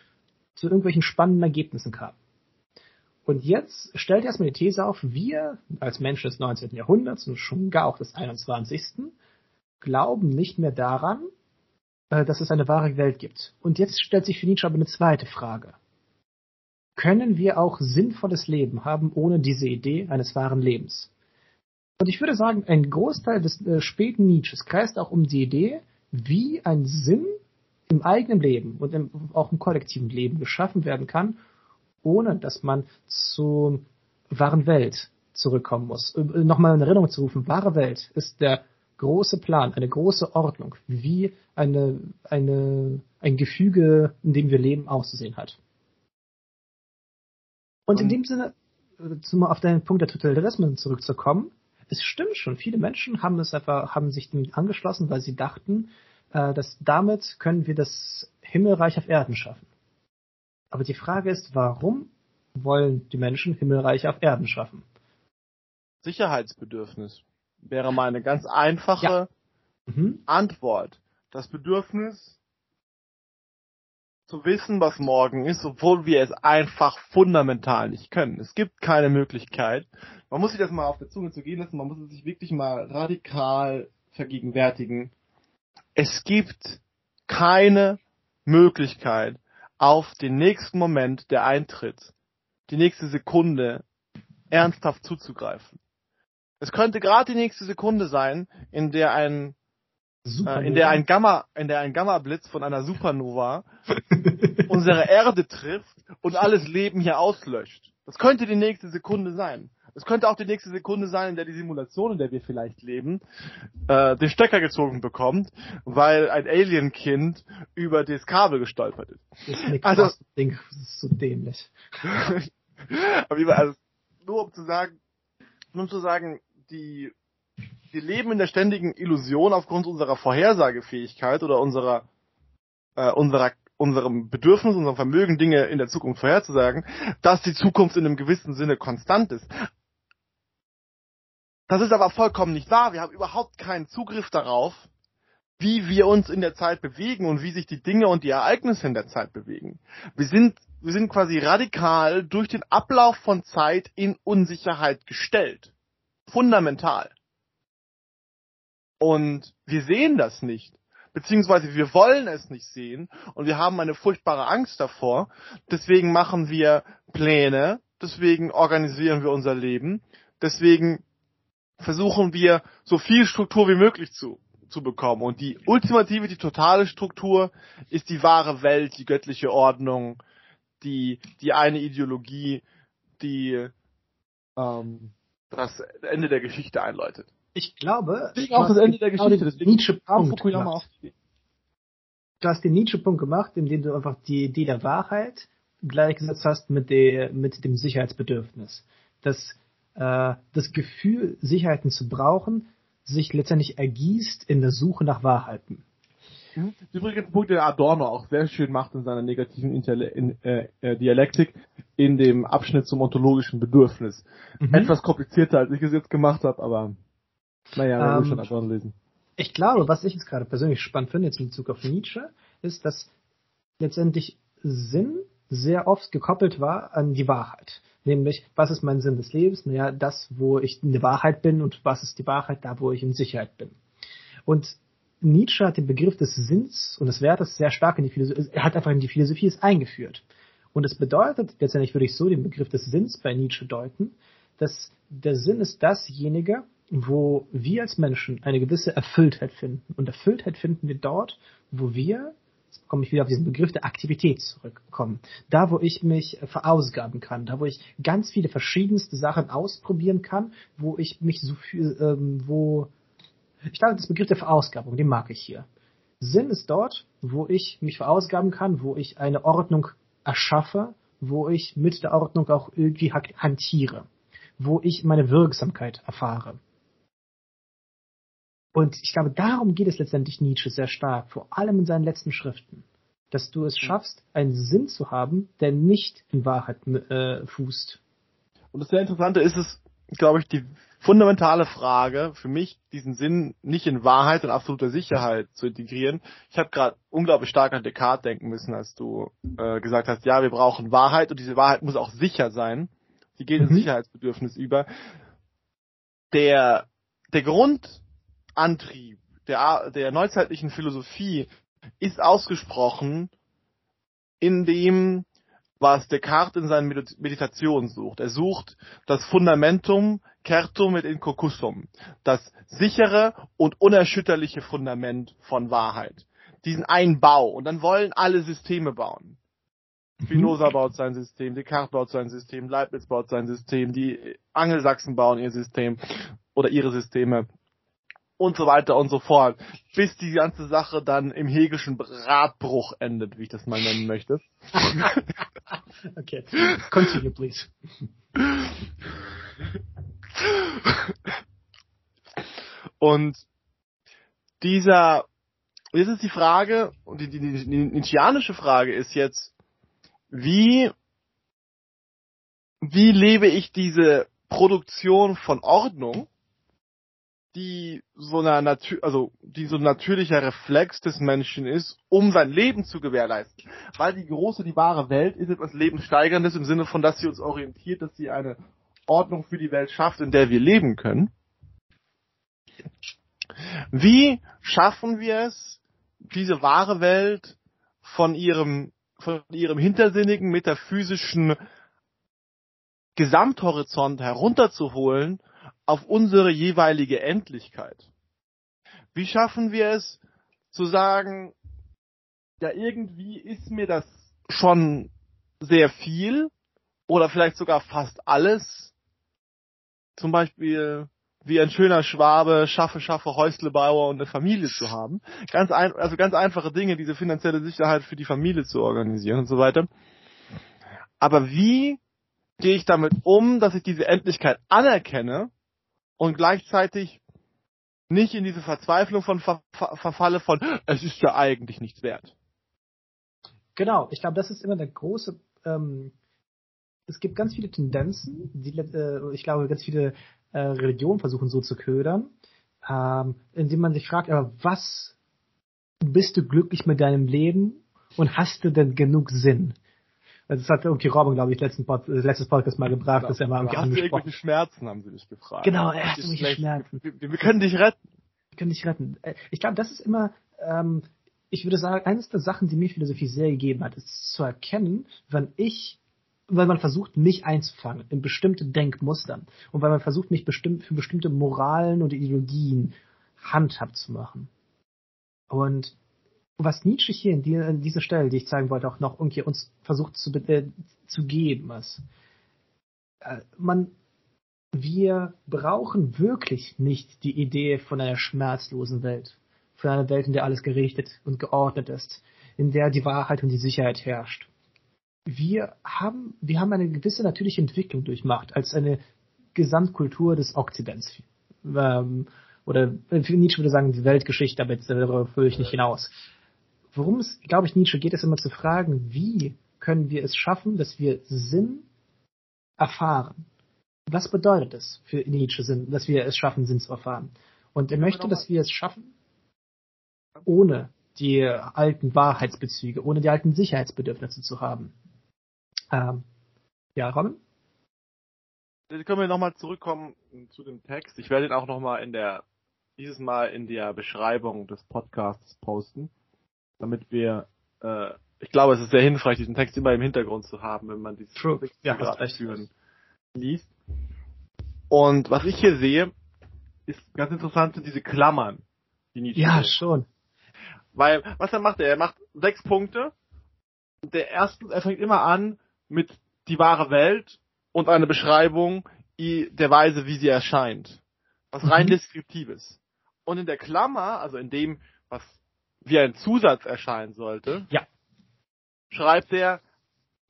S2: zu irgendwelchen spannenden Ergebnissen kamen. Und jetzt stellt erstmal die These auf, wir als Menschen des 19. Jahrhunderts und schon gar auch des 21. glauben nicht mehr daran, äh, dass es eine wahre Welt gibt. Und jetzt stellt sich für Nietzsche aber eine zweite Frage können wir auch sinnvolles Leben haben ohne diese Idee eines wahren Lebens. Und ich würde sagen, ein Großteil des äh, späten Nietzsches kreist auch um die Idee, wie ein Sinn im eigenen Leben und im, auch im kollektiven Leben geschaffen werden kann, ohne dass man zur wahren Welt zurückkommen muss. Nochmal in Erinnerung zu rufen, wahre Welt ist der große Plan, eine große Ordnung, wie eine, eine, ein Gefüge, in dem wir leben, auszusehen hat. Und in dem Sinne, äh, zum, auf deinen Punkt der Totalitarismen zurückzukommen, es stimmt schon, viele Menschen haben es einfach, haben sich dem angeschlossen, weil sie dachten, äh, dass damit können wir das Himmelreich auf Erden schaffen. Aber die Frage ist, warum wollen die Menschen Himmelreich auf Erden schaffen?
S1: Sicherheitsbedürfnis wäre meine ganz einfache ja. mhm. Antwort. Das Bedürfnis, zu wissen, was morgen ist, obwohl wir es einfach fundamental nicht können. Es gibt keine Möglichkeit. Man muss sich das mal auf der Zunge zu gehen lassen, man muss es sich wirklich mal radikal vergegenwärtigen. Es gibt keine Möglichkeit, auf den nächsten Moment, der eintritt, die nächste Sekunde ernsthaft zuzugreifen. Es könnte gerade die nächste Sekunde sein, in der ein äh, in der ein Gamma, in der ein Gamma-Blitz von einer Supernova unsere Erde trifft und alles Leben hier auslöscht. Das könnte die nächste Sekunde sein. Es könnte auch die nächste Sekunde sein, in der die Simulation, in der wir vielleicht leben, äh, den Stecker gezogen bekommt, weil ein Alien-Kind über das Kabel gestolpert ist.
S2: Das ist also, Ding, das ist so dämlich.
S1: Aber also, nur um zu sagen, nur um zu sagen, die wir leben in der ständigen Illusion aufgrund unserer Vorhersagefähigkeit oder unserer, äh, unserer unserem Bedürfnis, unserem Vermögen, Dinge in der Zukunft vorherzusagen, dass die Zukunft in einem gewissen Sinne konstant ist. Das ist aber vollkommen nicht wahr. Wir haben überhaupt keinen Zugriff darauf, wie wir uns in der Zeit bewegen und wie sich die Dinge und die Ereignisse in der Zeit bewegen. Wir sind, wir sind quasi radikal durch den Ablauf von Zeit in Unsicherheit gestellt. Fundamental. Und wir sehen das nicht. Beziehungsweise wir wollen es nicht sehen und wir haben eine furchtbare Angst davor. Deswegen machen wir Pläne, deswegen organisieren wir unser Leben, deswegen versuchen wir so viel Struktur wie möglich zu, zu bekommen. Und die ultimative, die totale Struktur ist die wahre Welt, die göttliche Ordnung, die, die eine Ideologie, die ähm, das Ende der Geschichte einläutet.
S2: Ich glaube,
S1: Deswegen auch das Ende der Geschichte.
S2: Deswegen Nietzsche Punkt Fukuyama Du hast den Nietzsche-Punkt gemacht, indem du einfach die Idee der Wahrheit gleichgesetzt hast mit, der, mit dem Sicherheitsbedürfnis. Das, äh, das Gefühl, Sicherheiten zu brauchen, sich letztendlich ergießt in der Suche nach Wahrheiten.
S1: Mhm. Übrigens ein Punkt, den Adorno auch sehr schön macht in seiner negativen Interle in, äh, äh, Dialektik in dem Abschnitt zum ontologischen Bedürfnis. Mhm. Etwas komplizierter, als ich es jetzt gemacht habe, aber naja, ähm, schon Adorno lesen.
S2: Ich glaube, was ich jetzt gerade persönlich spannend finde, jetzt in Bezug auf Nietzsche, ist, dass letztendlich Sinn sehr oft gekoppelt war an die Wahrheit. Nämlich, was ist mein Sinn des Lebens? Naja, das, wo ich in der Wahrheit bin und was ist die Wahrheit, da, wo ich in Sicherheit bin. Und Nietzsche hat den Begriff des Sinns und des Wertes sehr stark in die Philosophie, er hat einfach in die Philosophie es eingeführt. Und es bedeutet, letztendlich würde ich so den Begriff des Sinns bei Nietzsche deuten, dass der Sinn ist dasjenige, wo wir als Menschen eine gewisse Erfülltheit finden. Und Erfülltheit finden wir dort, wo wir, jetzt komme ich wieder auf diesen Begriff der Aktivität zurückkommen, da wo ich mich verausgaben kann, da wo ich ganz viele verschiedenste Sachen ausprobieren kann, wo ich mich so viel, ähm, wo, ich glaube, das Begriff der Verausgabung, den mag ich hier. Sinn ist dort, wo ich mich verausgaben kann, wo ich eine Ordnung erschaffe, wo ich mit der Ordnung auch irgendwie hantiere, wo ich meine Wirksamkeit erfahre. Und ich glaube, darum geht es letztendlich Nietzsche sehr stark, vor allem in seinen letzten Schriften. Dass du es schaffst, einen Sinn zu haben, der nicht in Wahrheit äh, fußt.
S1: Und das sehr Interessante ist es, glaube ich, die fundamentale Frage für mich, diesen Sinn nicht in Wahrheit und absoluter Sicherheit zu integrieren. Ich habe gerade unglaublich stark an Descartes denken müssen, als du äh, gesagt hast, ja, wir brauchen Wahrheit und diese Wahrheit muss auch sicher sein. Die geht mhm. ins Sicherheitsbedürfnis über. Der, der Grund, Antrieb der, der neuzeitlichen Philosophie ist ausgesprochen in dem, was Descartes in seinen Meditationen sucht. Er sucht das Fundamentum certum et incocussum, das sichere und unerschütterliche Fundament von Wahrheit. Diesen einen Bau. Und dann wollen alle Systeme bauen. Mhm. Spinoza baut sein System, Descartes baut sein System, Leibniz baut sein System, die Angelsachsen bauen ihr System oder ihre Systeme und so weiter und so fort, bis die ganze Sache dann im Hegelschen Radbruch endet, wie ich das mal nennen möchte.
S2: okay, continue please.
S1: Und dieser, jetzt ist die Frage, und die, die, die, die Nietzscheanische Frage ist jetzt, wie, wie lebe ich diese Produktion von Ordnung die so einer Natur, also die so ein natürlicher Reflex des Menschen ist, um sein Leben zu gewährleisten. Weil die große, die wahre Welt ist etwas Lebenssteigerndes im Sinne von, dass sie uns orientiert, dass sie eine Ordnung für die Welt schafft, in der wir leben können. Wie schaffen wir es, diese wahre Welt von ihrem, von ihrem hintersinnigen, metaphysischen Gesamthorizont herunterzuholen auf unsere jeweilige Endlichkeit? Wie schaffen wir es zu sagen, ja irgendwie ist mir das schon sehr viel oder vielleicht sogar fast alles. Zum Beispiel wie ein schöner Schwabe schaffe, schaffe Häuslebauer und eine Familie zu haben. Ganz ein, also ganz einfache Dinge, diese finanzielle Sicherheit für die Familie zu organisieren und so weiter. Aber wie gehe ich damit um, dass ich diese Endlichkeit anerkenne und gleichzeitig nicht in diese Verzweiflung von ver ver verfalle von es ist ja eigentlich nichts wert.
S2: Genau, ich glaube, das ist immer der große. Ähm, es gibt ganz viele Tendenzen, die, äh, ich glaube, ganz viele äh, Religionen versuchen so zu ködern, ähm, indem man sich fragt, aber was bist du glücklich mit deinem Leben und hast du denn genug Sinn? Also das hat irgendwie Robin, glaube ich, letzten Pod, äh, letztes Podcast mal gebracht, genau. dass er mal
S1: irgendwie hast. Du irgendwelche Schmerzen, haben sie dich gefragt.
S2: Genau, er hat irgendwelche Schmerzen.
S1: Wir, wir, können dich retten.
S2: Wir können dich retten. Äh, ich glaube, das ist immer, ähm, ich würde sagen, eines der Sachen, die mir Philosophie sehr gegeben hat, ist zu erkennen, wenn ich weil man versucht, mich einzufangen in bestimmte Denkmustern und weil man versucht, mich bestimmt für bestimmte Moralen und Ideologien handhabt zu machen. Und was Nietzsche hier in, die, in dieser Stelle, die ich zeigen wollte, auch noch irgendwie uns versucht zu, äh, zu geben, ist, äh, man, wir brauchen wirklich nicht die Idee von einer schmerzlosen Welt, von einer Welt, in der alles gerichtet und geordnet ist, in der die Wahrheit und die Sicherheit herrscht wir haben, wir haben eine gewisse natürliche Entwicklung durchmacht als eine Gesamtkultur des Okzidents. Ähm, oder Nietzsche würde sagen, die Weltgeschichte, aber jetzt darüber führe ich nicht hinaus. Worum es, glaube ich, Nietzsche geht, ist immer zu fragen, wie können wir es schaffen, dass wir Sinn erfahren? Was bedeutet es für Nietzsche, Sinn, dass wir es schaffen, Sinn zu erfahren? Und er möchte, dass wir es schaffen, ohne die alten Wahrheitsbezüge, ohne die alten Sicherheitsbedürfnisse zu haben. Ähm, ja, Robin?
S1: Jetzt können wir nochmal zurückkommen zu dem Text. Ich werde ihn auch nochmal in der, dieses Mal in der Beschreibung des Podcasts posten, damit wir, äh, ich glaube, es ist sehr hilfreich, diesen Text immer im Hintergrund zu haben, wenn man diesen
S2: True. Ja, führen
S1: liest. Und was ich hier sehe, ist ganz interessant, sind diese Klammern,
S2: die Nietzsche Ja, hat. schon.
S1: Weil, was er macht, er macht sechs Punkte. Der erste, er fängt immer an mit die wahre Welt und eine Beschreibung der Weise, wie sie erscheint. Was rein mhm. deskriptives. Und in der Klammer, also in dem, was wie ein Zusatz erscheinen sollte,
S2: ja.
S1: schreibt er,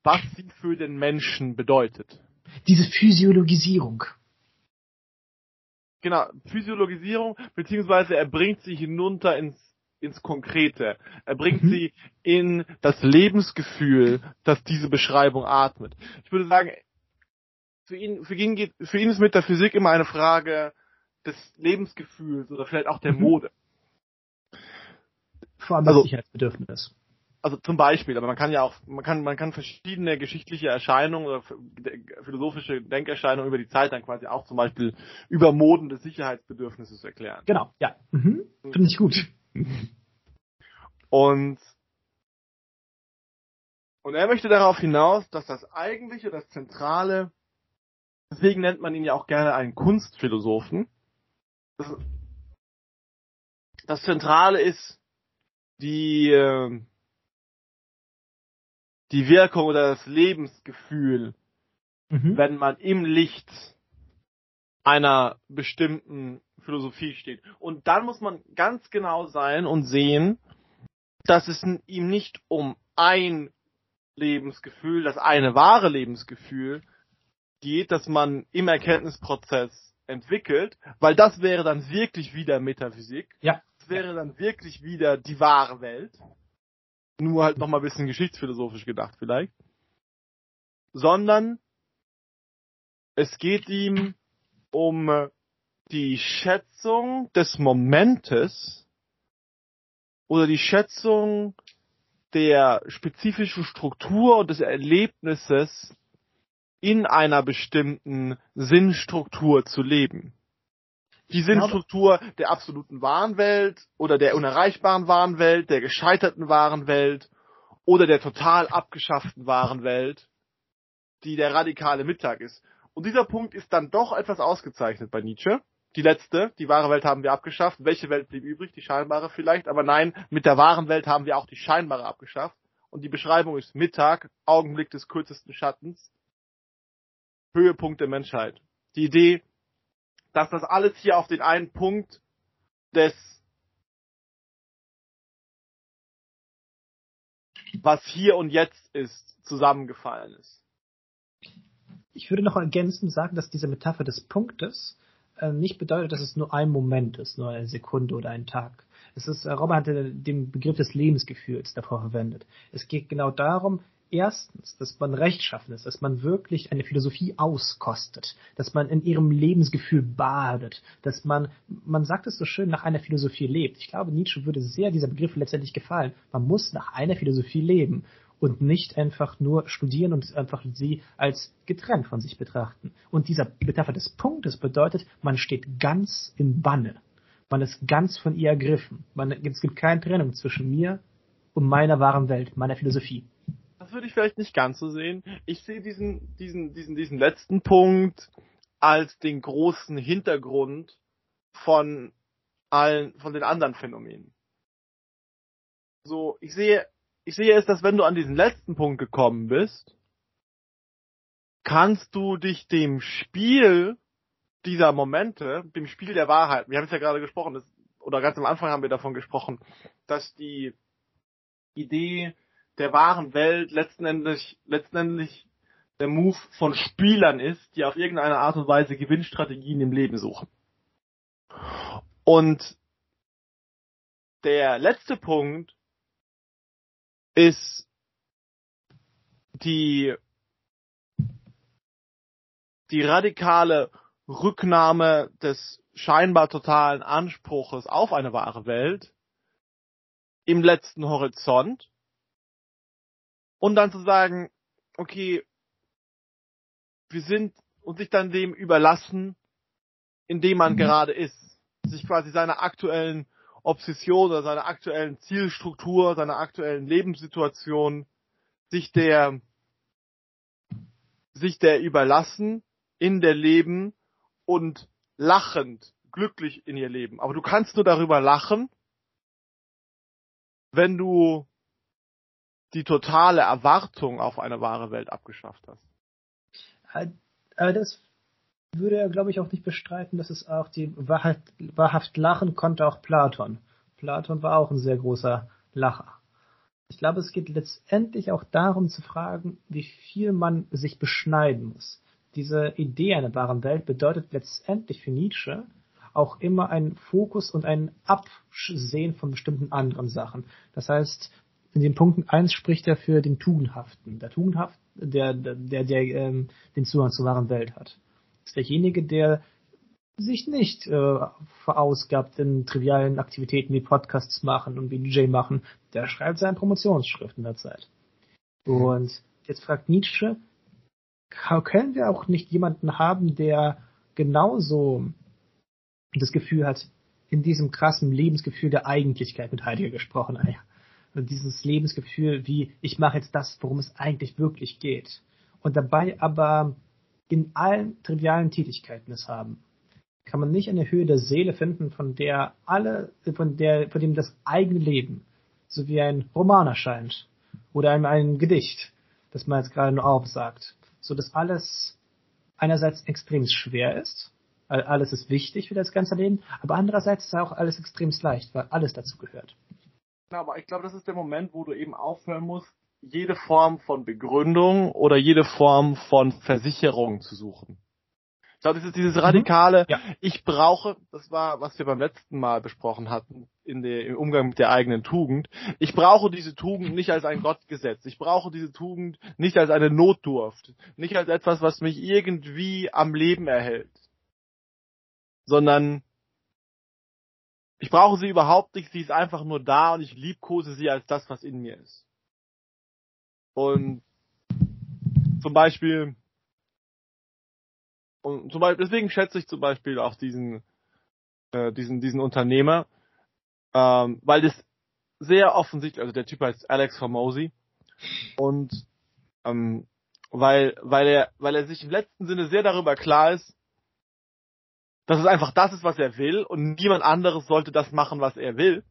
S1: was sie für den Menschen bedeutet.
S2: Diese Physiologisierung.
S1: Genau, Physiologisierung, beziehungsweise er bringt sie hinunter ins ins Konkrete. Er bringt mhm. sie in das Lebensgefühl, das diese Beschreibung atmet. Ich würde sagen, für ihn, für ihn, geht, für ihn ist Metaphysik immer eine Frage des Lebensgefühls oder vielleicht auch der mhm.
S2: Vor allem das also, Sicherheitsbedürfnis.
S1: Also zum Beispiel, aber man kann ja auch, man kann, man kann verschiedene geschichtliche Erscheinungen oder philosophische Denkerscheinungen über die Zeit dann quasi auch zum Beispiel über Moden des Sicherheitsbedürfnisses erklären.
S2: Genau, ja. Mhm. Finde ich gut.
S1: Und, und er möchte darauf hinaus, dass das eigentliche, das Zentrale, deswegen nennt man ihn ja auch gerne einen Kunstphilosophen, das, das Zentrale ist die, ähm, die Wirkung oder das Lebensgefühl, mhm. wenn man im Licht einer bestimmten Philosophie steht. Und dann muss man ganz genau sein und sehen, dass es ihm nicht um ein Lebensgefühl, das eine wahre Lebensgefühl geht, das man im Erkenntnisprozess entwickelt, weil das wäre dann wirklich wieder Metaphysik.
S2: Ja.
S1: Das wäre dann wirklich wieder die wahre Welt. Nur halt nochmal ein bisschen geschichtsphilosophisch gedacht vielleicht. Sondern es geht ihm um die Schätzung des Momentes oder die Schätzung der spezifischen Struktur und des Erlebnisses in einer bestimmten Sinnstruktur zu leben. Die Sinnstruktur der absoluten Warenwelt oder der unerreichbaren Warenwelt, der gescheiterten Warenwelt oder der total abgeschafften Warenwelt, die der radikale Mittag ist. Und dieser Punkt ist dann doch etwas ausgezeichnet bei Nietzsche. Die letzte, die wahre Welt haben wir abgeschafft. Welche Welt blieb übrig? Die scheinbare vielleicht. Aber nein, mit der wahren Welt haben wir auch die scheinbare abgeschafft. Und die Beschreibung ist Mittag, Augenblick des kürzesten Schattens, Höhepunkt der Menschheit. Die Idee, dass das alles hier auf den einen Punkt des was hier und jetzt ist, zusammengefallen ist.
S2: Ich würde noch ergänzend sagen, dass diese Metapher des Punktes äh, nicht bedeutet, dass es nur ein Moment ist, nur eine Sekunde oder ein Tag. Es ist, äh, Robert hatte den Begriff des Lebensgefühls davor verwendet. Es geht genau darum, erstens, dass man rechtschaffen ist, dass man wirklich eine Philosophie auskostet, dass man in ihrem Lebensgefühl badet, dass man, man sagt es so schön, nach einer Philosophie lebt. Ich glaube, Nietzsche würde sehr dieser Begriff letztendlich gefallen. Man muss nach einer Philosophie leben und nicht einfach nur studieren und einfach sie als getrennt von sich betrachten. Und dieser Metapher des Punktes bedeutet, man steht ganz im Banne. Man ist ganz von ihr ergriffen. Man, es gibt keine Trennung zwischen mir und meiner wahren Welt, meiner Philosophie.
S1: Das würde ich vielleicht nicht ganz so sehen. Ich sehe diesen, diesen, diesen, diesen letzten Punkt als den großen Hintergrund von allen, von den anderen Phänomenen. So, ich sehe ich sehe es, dass wenn du an diesen letzten Punkt gekommen bist, kannst du dich dem Spiel dieser Momente, dem Spiel der Wahrheit, wir haben es ja gerade gesprochen, das, oder ganz am Anfang haben wir davon gesprochen, dass die Idee der wahren Welt letztendlich, letztendlich der Move von Spielern ist, die auf irgendeine Art und Weise Gewinnstrategien im Leben suchen. Und der letzte Punkt ist die, die radikale Rücknahme des scheinbar totalen Anspruches auf eine wahre Welt im letzten Horizont und dann zu sagen, okay, wir sind und sich dann dem überlassen, in dem man mhm. gerade ist, sich quasi seiner aktuellen Obsession oder seiner aktuellen Zielstruktur, seiner aktuellen Lebenssituation sich der sich der überlassen, in der leben und lachend, glücklich in ihr leben. Aber du kannst nur darüber lachen, wenn du die totale Erwartung auf eine wahre Welt abgeschafft hast.
S2: Aber das würde er, glaube ich, auch nicht bestreiten, dass es auch die Wahrheit, wahrhaft lachen konnte auch Platon. Platon war auch ein sehr großer Lacher. Ich glaube, es geht letztendlich auch darum zu fragen, wie viel man sich beschneiden muss. Diese Idee einer wahren Welt bedeutet letztendlich für Nietzsche auch immer einen Fokus und ein Absehen von bestimmten anderen Sachen. Das heißt, in den Punkten 1 spricht er für den Tugendhaften. Der Tugendhaft, der, der, der, der ähm, den Zugang zur wahren Welt hat ist derjenige, der sich nicht äh, verausgabt in trivialen Aktivitäten wie Podcasts machen und wie DJ machen. Der schreibt seine Promotionsschrift in der Zeit. Und jetzt fragt Nietzsche, können wir auch nicht jemanden haben, der genauso das Gefühl hat, in diesem krassen Lebensgefühl der Eigentlichkeit mit Heidegger gesprochen, dieses Lebensgefühl wie, ich mache jetzt das, worum es eigentlich wirklich geht. Und dabei aber in allen trivialen Tätigkeiten es haben, kann man nicht eine Höhe der Seele finden, von der alle, von der, von dem das eigene Leben, so wie ein Roman erscheint oder ein, ein Gedicht, das man jetzt gerade nur aufsagt, so dass alles einerseits extrem schwer ist, alles ist wichtig für das ganze Leben, aber andererseits ist auch alles extrem leicht, weil alles dazu gehört.
S1: Ja, aber ich glaube, das ist der Moment, wo du eben aufhören musst, jede Form von Begründung oder jede Form von Versicherung zu suchen. Ich glaube, das ist dieses radikale, mhm. ja. ich brauche, das war, was wir beim letzten Mal besprochen hatten, in der, im Umgang mit der eigenen Tugend. Ich brauche diese Tugend nicht als ein Gottgesetz. Ich brauche diese Tugend nicht als eine Notdurft. Nicht als etwas, was mich irgendwie am Leben erhält. sondern ich brauche sie überhaupt nicht, sie ist einfach nur da und ich liebkose sie als das, was in mir ist. Und zum Beispiel, und zum Beispiel, deswegen schätze ich zum Beispiel auch diesen, äh, diesen, diesen Unternehmer, ähm, weil das sehr offensichtlich, also der Typ heißt Alex Formosi und ähm, weil, weil er, weil er sich im letzten Sinne sehr darüber klar ist, dass es einfach das ist, was er will und niemand anderes sollte das machen, was er will.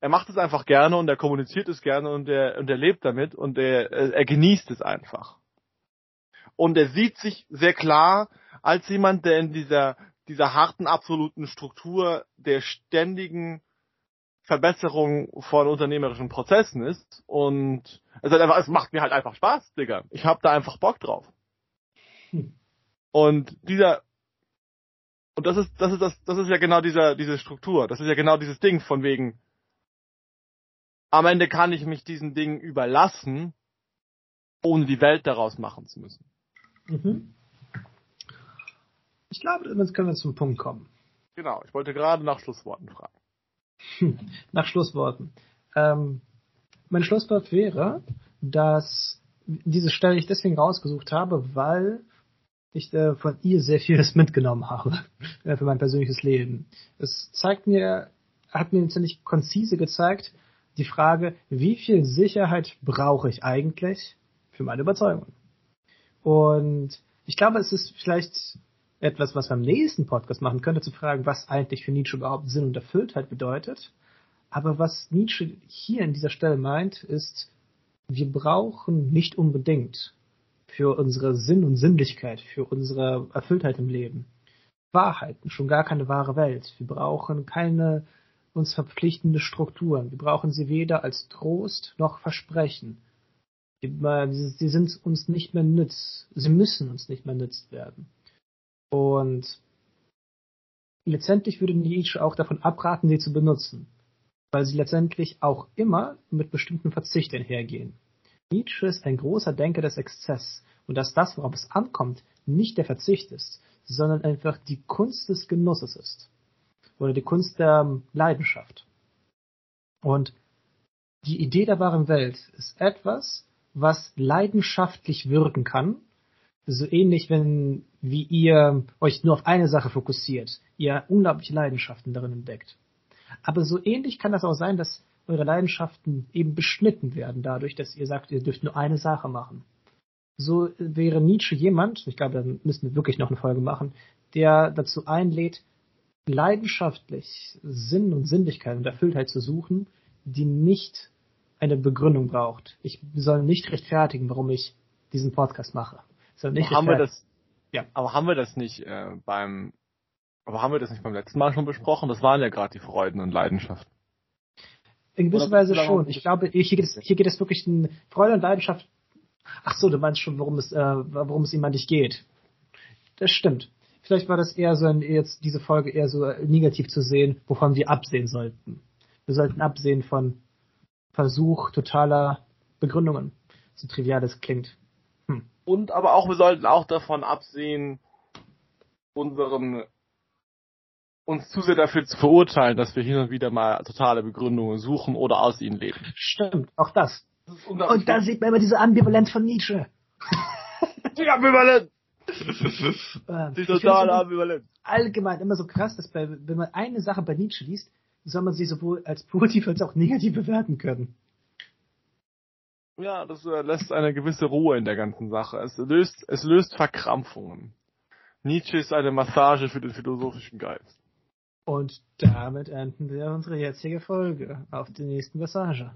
S1: Er macht es einfach gerne und er kommuniziert es gerne und er, und er lebt damit und er, er genießt es einfach. Und er sieht sich sehr klar als jemand, der in dieser, dieser harten, absoluten Struktur der ständigen Verbesserung von unternehmerischen Prozessen ist und es, halt einfach, es macht mir halt einfach Spaß, Digga. Ich hab da einfach Bock drauf. Hm. Und dieser und das ist das ist das das ist ja genau dieser diese Struktur, das ist ja genau dieses Ding von wegen am Ende kann ich mich diesen Dingen überlassen, ohne die Welt daraus machen zu müssen. Mhm.
S2: Ich glaube, damit können wir zum Punkt kommen.
S1: Genau, ich wollte gerade nach Schlussworten fragen.
S2: nach Schlussworten. Ähm, mein Schlusswort wäre, dass diese Stelle ich deswegen rausgesucht habe, weil ich äh, von ihr sehr vieles mitgenommen habe äh, für mein persönliches Leben. Es zeigt mir, hat mir ziemlich konzise gezeigt, die Frage, wie viel Sicherheit brauche ich eigentlich für meine Überzeugungen? Und ich glaube, es ist vielleicht etwas, was wir am nächsten Podcast machen könnte, zu fragen, was eigentlich für Nietzsche überhaupt Sinn und Erfülltheit bedeutet. Aber was Nietzsche hier an dieser Stelle meint, ist, wir brauchen nicht unbedingt für unsere Sinn und Sinnlichkeit, für unsere Erfülltheit im Leben Wahrheiten, schon gar keine wahre Welt. Wir brauchen keine uns verpflichtende Strukturen. Wir brauchen sie weder als Trost noch Versprechen. Sie sind uns nicht mehr nütz. Sie müssen uns nicht mehr nützt werden. Und letztendlich würde Nietzsche auch davon abraten, sie zu benutzen, weil sie letztendlich auch immer mit bestimmten Verzicht einhergehen. Nietzsche ist ein großer Denker des Exzess und dass das, worauf es ankommt, nicht der Verzicht ist, sondern einfach die Kunst des Genusses ist oder die Kunst der Leidenschaft. Und die Idee der wahren Welt ist etwas, was leidenschaftlich wirken kann, so ähnlich, wenn wie ihr euch nur auf eine Sache fokussiert, ihr unglaubliche Leidenschaften darin entdeckt. Aber so ähnlich kann das auch sein, dass eure Leidenschaften eben beschnitten werden, dadurch, dass ihr sagt, ihr dürft nur eine Sache machen. So wäre Nietzsche jemand, ich glaube, da müssen wir wirklich noch eine Folge machen, der dazu einlädt, leidenschaftlich Sinn und Sinnlichkeit und Erfülltheit zu suchen, die nicht eine Begründung braucht. Ich soll nicht rechtfertigen, warum ich diesen Podcast mache.
S1: Nicht haben wir das, ja. Aber haben wir das nicht äh, beim, aber haben wir das nicht beim letzten Mal schon besprochen? Das waren ja gerade die Freuden und Leidenschaften.
S2: In gewisser Weise schon. Ich glaube, hier geht es, hier geht es wirklich um Freude und Leidenschaft. Ach so, du meinst schon, worum es, äh, worum es ihm eigentlich geht. Das stimmt. Vielleicht war das eher so ein, jetzt diese Folge eher so negativ zu sehen, wovon wir absehen sollten. Wir sollten absehen von Versuch totaler Begründungen. So trivial das klingt.
S1: Hm. Und aber auch, wir sollten auch davon absehen, unseren uns zu sehr dafür zu verurteilen, dass wir hin und wieder mal totale Begründungen suchen oder aus ihnen leben.
S2: Stimmt, auch das. das und da sieht man immer diese Ambivalenz von Nietzsche.
S1: Die Ambivalenz! Ähm, Die totale Ambivalenz.
S2: Allgemein immer so krass, dass bei, wenn man eine Sache bei Nietzsche liest, soll man sie sowohl als positiv als auch negativ bewerten können.
S1: Ja, das äh, lässt eine gewisse Ruhe in der ganzen Sache. Es löst, es löst Verkrampfungen. Nietzsche ist eine Massage für den philosophischen Geist.
S2: Und damit enden wir unsere jetzige Folge. Auf die nächsten Passage.